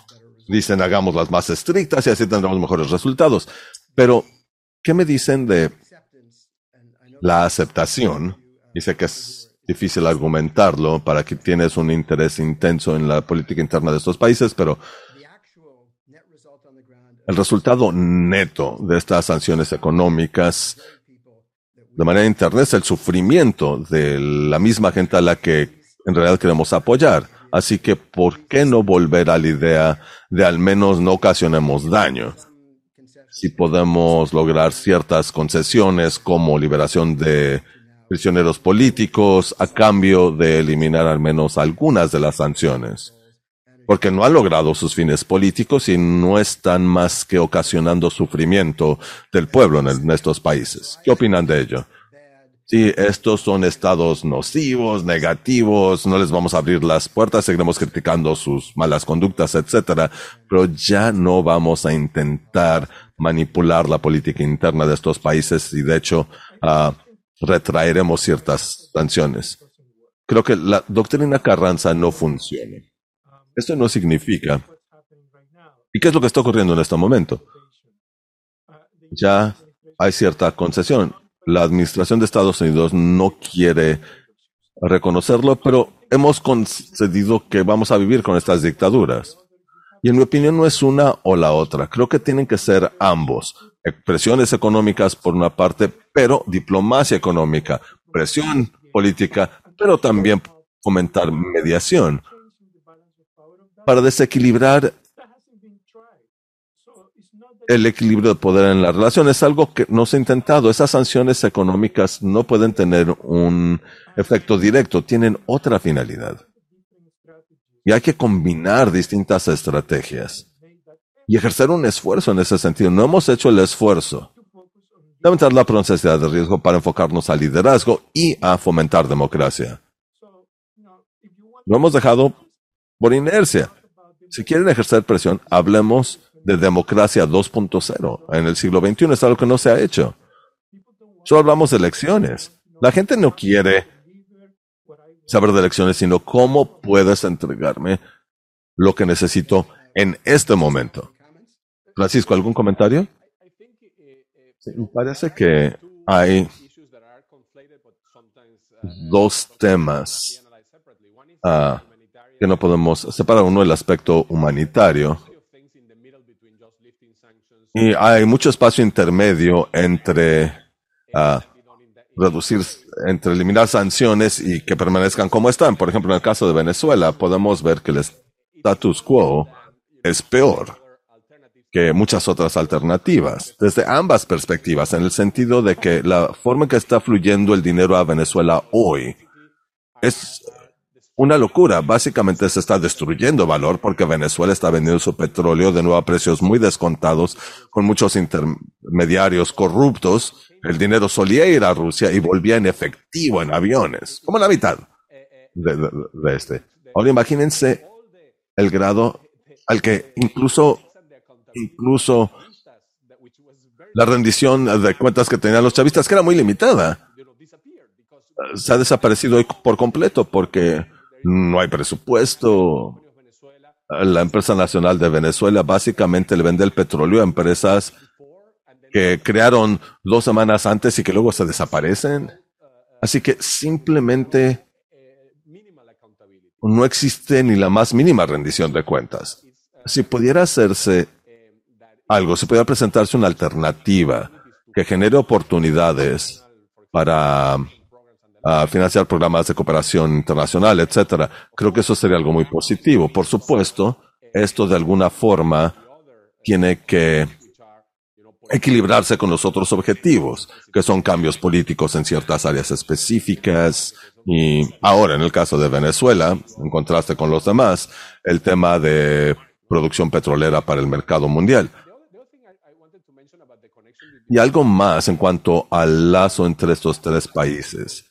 dicen hagamos las más estrictas y así tendremos mejores resultados. Pero, ¿qué me dicen de la aceptación? Dice que es difícil argumentarlo para que tienes un interés intenso en la política interna de estos países, pero el resultado neto de estas sanciones económicas de manera interna es el sufrimiento de la misma gente a la que en realidad queremos apoyar. Así que, ¿por qué no volver a la idea de al menos no ocasionemos daño? Si podemos lograr ciertas concesiones como liberación de prisioneros políticos a cambio de eliminar al menos algunas de las sanciones. Porque no han logrado sus fines políticos y no están más que ocasionando sufrimiento del pueblo en, estos países. ¿Qué opinan de ello? Si estos son estados nocivos, negativos, no les vamos a abrir las puertas, seguiremos criticando sus malas conductas, etcétera, pero ya no vamos a intentar manipular la política interna de estos países y de hecho uh, retraeremos ciertas sanciones. Creo que la doctrina Carranza no funciona. Esto no significa. ¿Y qué es lo que está ocurriendo en este momento? Ya hay cierta concesión la administración de Estados Unidos no quiere reconocerlo, pero hemos concedido que vamos a vivir con estas dictaduras. Y en mi opinión no es una o la otra. Creo que tienen que ser ambos. Presiones económicas por una parte, pero diplomacia económica, presión política, pero también fomentar mediación para desequilibrar el equilibrio de poder en la relación. Es algo que no se ha intentado. Esas sanciones económicas no pueden tener un efecto directo, tienen otra finalidad. Y hay que combinar distintas estrategias y ejercer un esfuerzo en ese sentido. No hemos hecho el esfuerzo de aumentar la procesidad de riesgo para enfocarnos al liderazgo y a fomentar democracia. Lo hemos dejado por inercia. Si quieren ejercer presión, hablemos de democracia 2.0 en el siglo XXI. Es algo que no se ha hecho. Solo hablamos de elecciones. La gente no quiere saber de elecciones, sino cómo puedes entregarme lo que necesito en este momento. Francisco, ¿algún comentario? me parece que hay dos temas uh, que no podemos separar. Uno, el aspecto humanitario y hay mucho espacio intermedio entre uh, reducir, entre eliminar sanciones y que permanezcan como están. Por ejemplo, en el caso de Venezuela, podemos ver que el status quo es peor que muchas otras alternativas, desde ambas perspectivas, en el sentido de que la forma en que está fluyendo el dinero a Venezuela hoy es una locura. Básicamente se está destruyendo valor porque Venezuela está vendiendo su petróleo de nuevo a precios muy descontados con muchos intermediarios corruptos. El dinero solía ir a Rusia y volvía en efectivo en aviones, como la mitad de, este. Ahora imagínense el grado al que incluso, incluso la rendición de cuentas que tenían los chavistas, que era muy limitada, se ha desaparecido hoy por completo porque no hay presupuesto. La empresa nacional de Venezuela básicamente le vende el petróleo a empresas que crearon dos semanas antes y que luego se desaparecen. Así que simplemente no existe ni la más mínima rendición de cuentas. Si pudiera hacerse algo, si pudiera presentarse una alternativa que genere oportunidades para financiar programas de cooperación internacional, etcétera, creo que eso sería algo muy positivo. Por supuesto, esto de alguna forma tiene que equilibrarse con los otros objetivos, que son cambios políticos en ciertas áreas específicas. Y ahora, en el caso de Venezuela, en contraste con los demás, el tema de producción petrolera para el mercado mundial. Y algo más en cuanto al lazo entre estos tres países.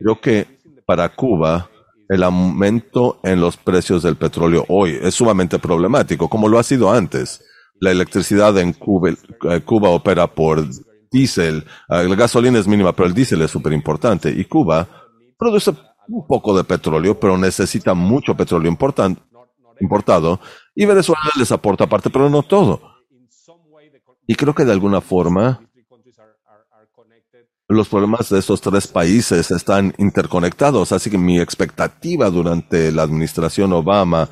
Creo que para Cuba, el aumento en los precios del petróleo hoy es sumamente problemático, como lo ha sido antes la electricidad en Cuba, eh, Cuba opera por diésel. Ah, la gasolina es mínima, pero el diésel es súper importante. Y Cuba produce un poco de petróleo, pero necesita mucho petróleo importado. Y Venezuela les aporta parte, pero no todo. Y creo que de alguna forma los problemas de estos tres países están interconectados. Así que mi expectativa durante la administración Obama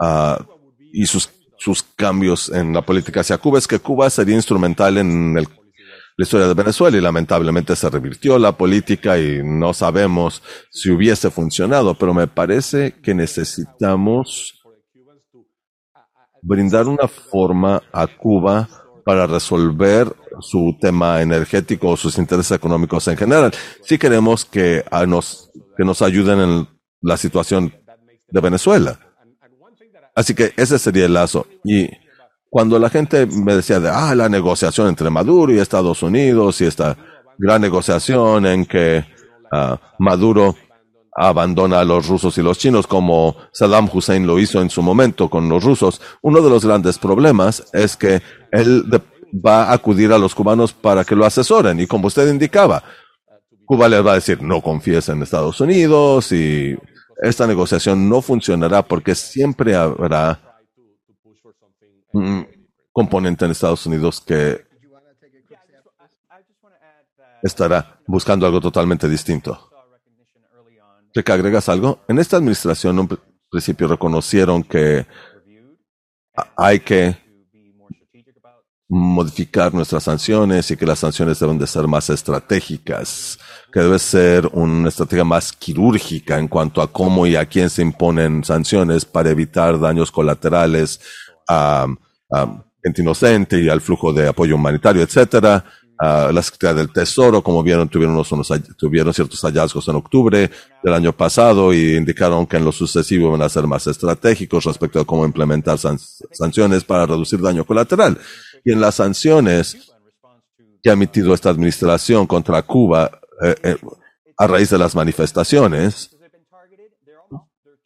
uh, y sus cambios en la política hacia Cuba es que Cuba sería instrumental en la historia de Venezuela y lamentablemente se revirtió la política y no sabemos si hubiese funcionado, pero me parece que necesitamos brindar una forma a Cuba para resolver su tema energético o sus intereses económicos en general. Si queremos que, nos, que nos ayuden en la situación de Venezuela. Así que ese sería el lazo. Y cuando la gente me decía de, ah, la negociación entre Maduro y Estados Unidos y esta gran negociación en que ah, Maduro abandona a los rusos y los chinos como Saddam Hussein lo hizo en su momento con los rusos, uno de los grandes problemas es que él va a acudir a los cubanos para que lo asesoren y como usted indicaba, Cuba les va a decir no confíes en Estados Unidos y esta negociación no funcionará porque siempre habrá un componente en Estados Unidos que estará buscando algo totalmente distinto. ¿Te agregas algo? En esta administración, en un principio reconocieron que hay que modificar nuestras sanciones y que las sanciones deben de ser más estratégicas, que debe ser una estrategia más quirúrgica en cuanto a cómo y a quién se imponen sanciones para evitar daños colaterales a, gente inocente y al flujo de apoyo humanitario, etcétera. La Secretaría del Tesoro, como vieron, tuvieron, unos, tuvieron ciertos hallazgos en octubre del año pasado y indicaron que en lo sucesivo van a ser más estratégicos respecto a cómo implementar sanciones para reducir daño colateral. Y en las sanciones que ha emitido esta administración contra Cuba eh, eh, a raíz de las manifestaciones,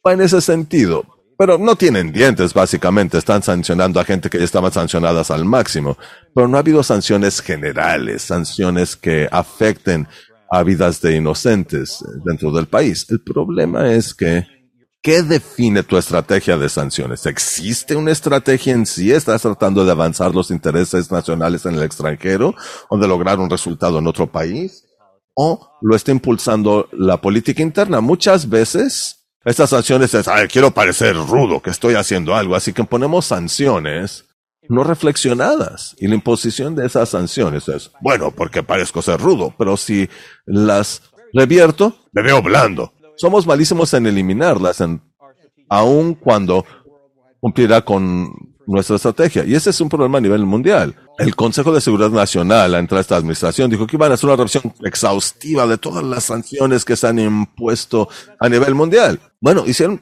va en ese sentido. Pero no tienen dientes, básicamente. Están sancionando a gente que ya estaban sancionadas al máximo. Pero no ha habido sanciones generales, sanciones que afecten a vidas de inocentes dentro del país. El problema es que ¿Qué define tu estrategia de sanciones? ¿Existe una estrategia en sí? ¿Estás tratando de avanzar los intereses nacionales en el extranjero o de lograr un resultado en otro país? ¿O lo está impulsando la política interna? Muchas veces estas sanciones es, ay, quiero parecer rudo, que estoy haciendo algo, así que ponemos sanciones no reflexionadas. Y la imposición de esas sanciones es, bueno, porque parezco ser rudo, pero si las revierto, me veo blando somos malísimos en eliminarlas, en, aun cuando cumplirá con nuestra estrategia. Y ese es un problema a nivel mundial. El Consejo de Seguridad Nacional, a esta administración, dijo que iban a hacer una revisión exhaustiva de todas las sanciones que se han impuesto a nivel mundial. Bueno, hicieron,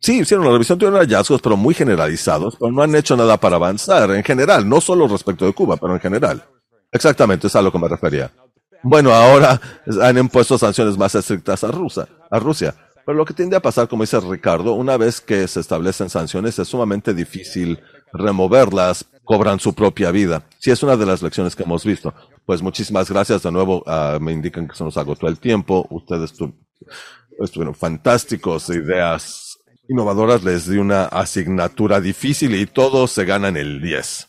sí, hicieron una revisión, tuvieron hallazgos, pero muy generalizados, pero no han hecho nada para avanzar en general, no solo respecto de Cuba, pero en general. Exactamente, es a lo que me refería. Bueno, ahora han impuesto sanciones más estrictas a, Rusia, a Rusia. Pero lo que tiende a pasar, como dice Ricardo, una vez que se establecen sanciones es sumamente difícil removerlas, cobran su propia vida. Sí, es una de las lecciones que hemos visto. Pues muchísimas gracias de nuevo. Ah, me indican que se nos agotó el tiempo. Ustedes estuvieron fantásticos, ideas innovadoras, les di una asignatura difícil y todos se ganan el 10.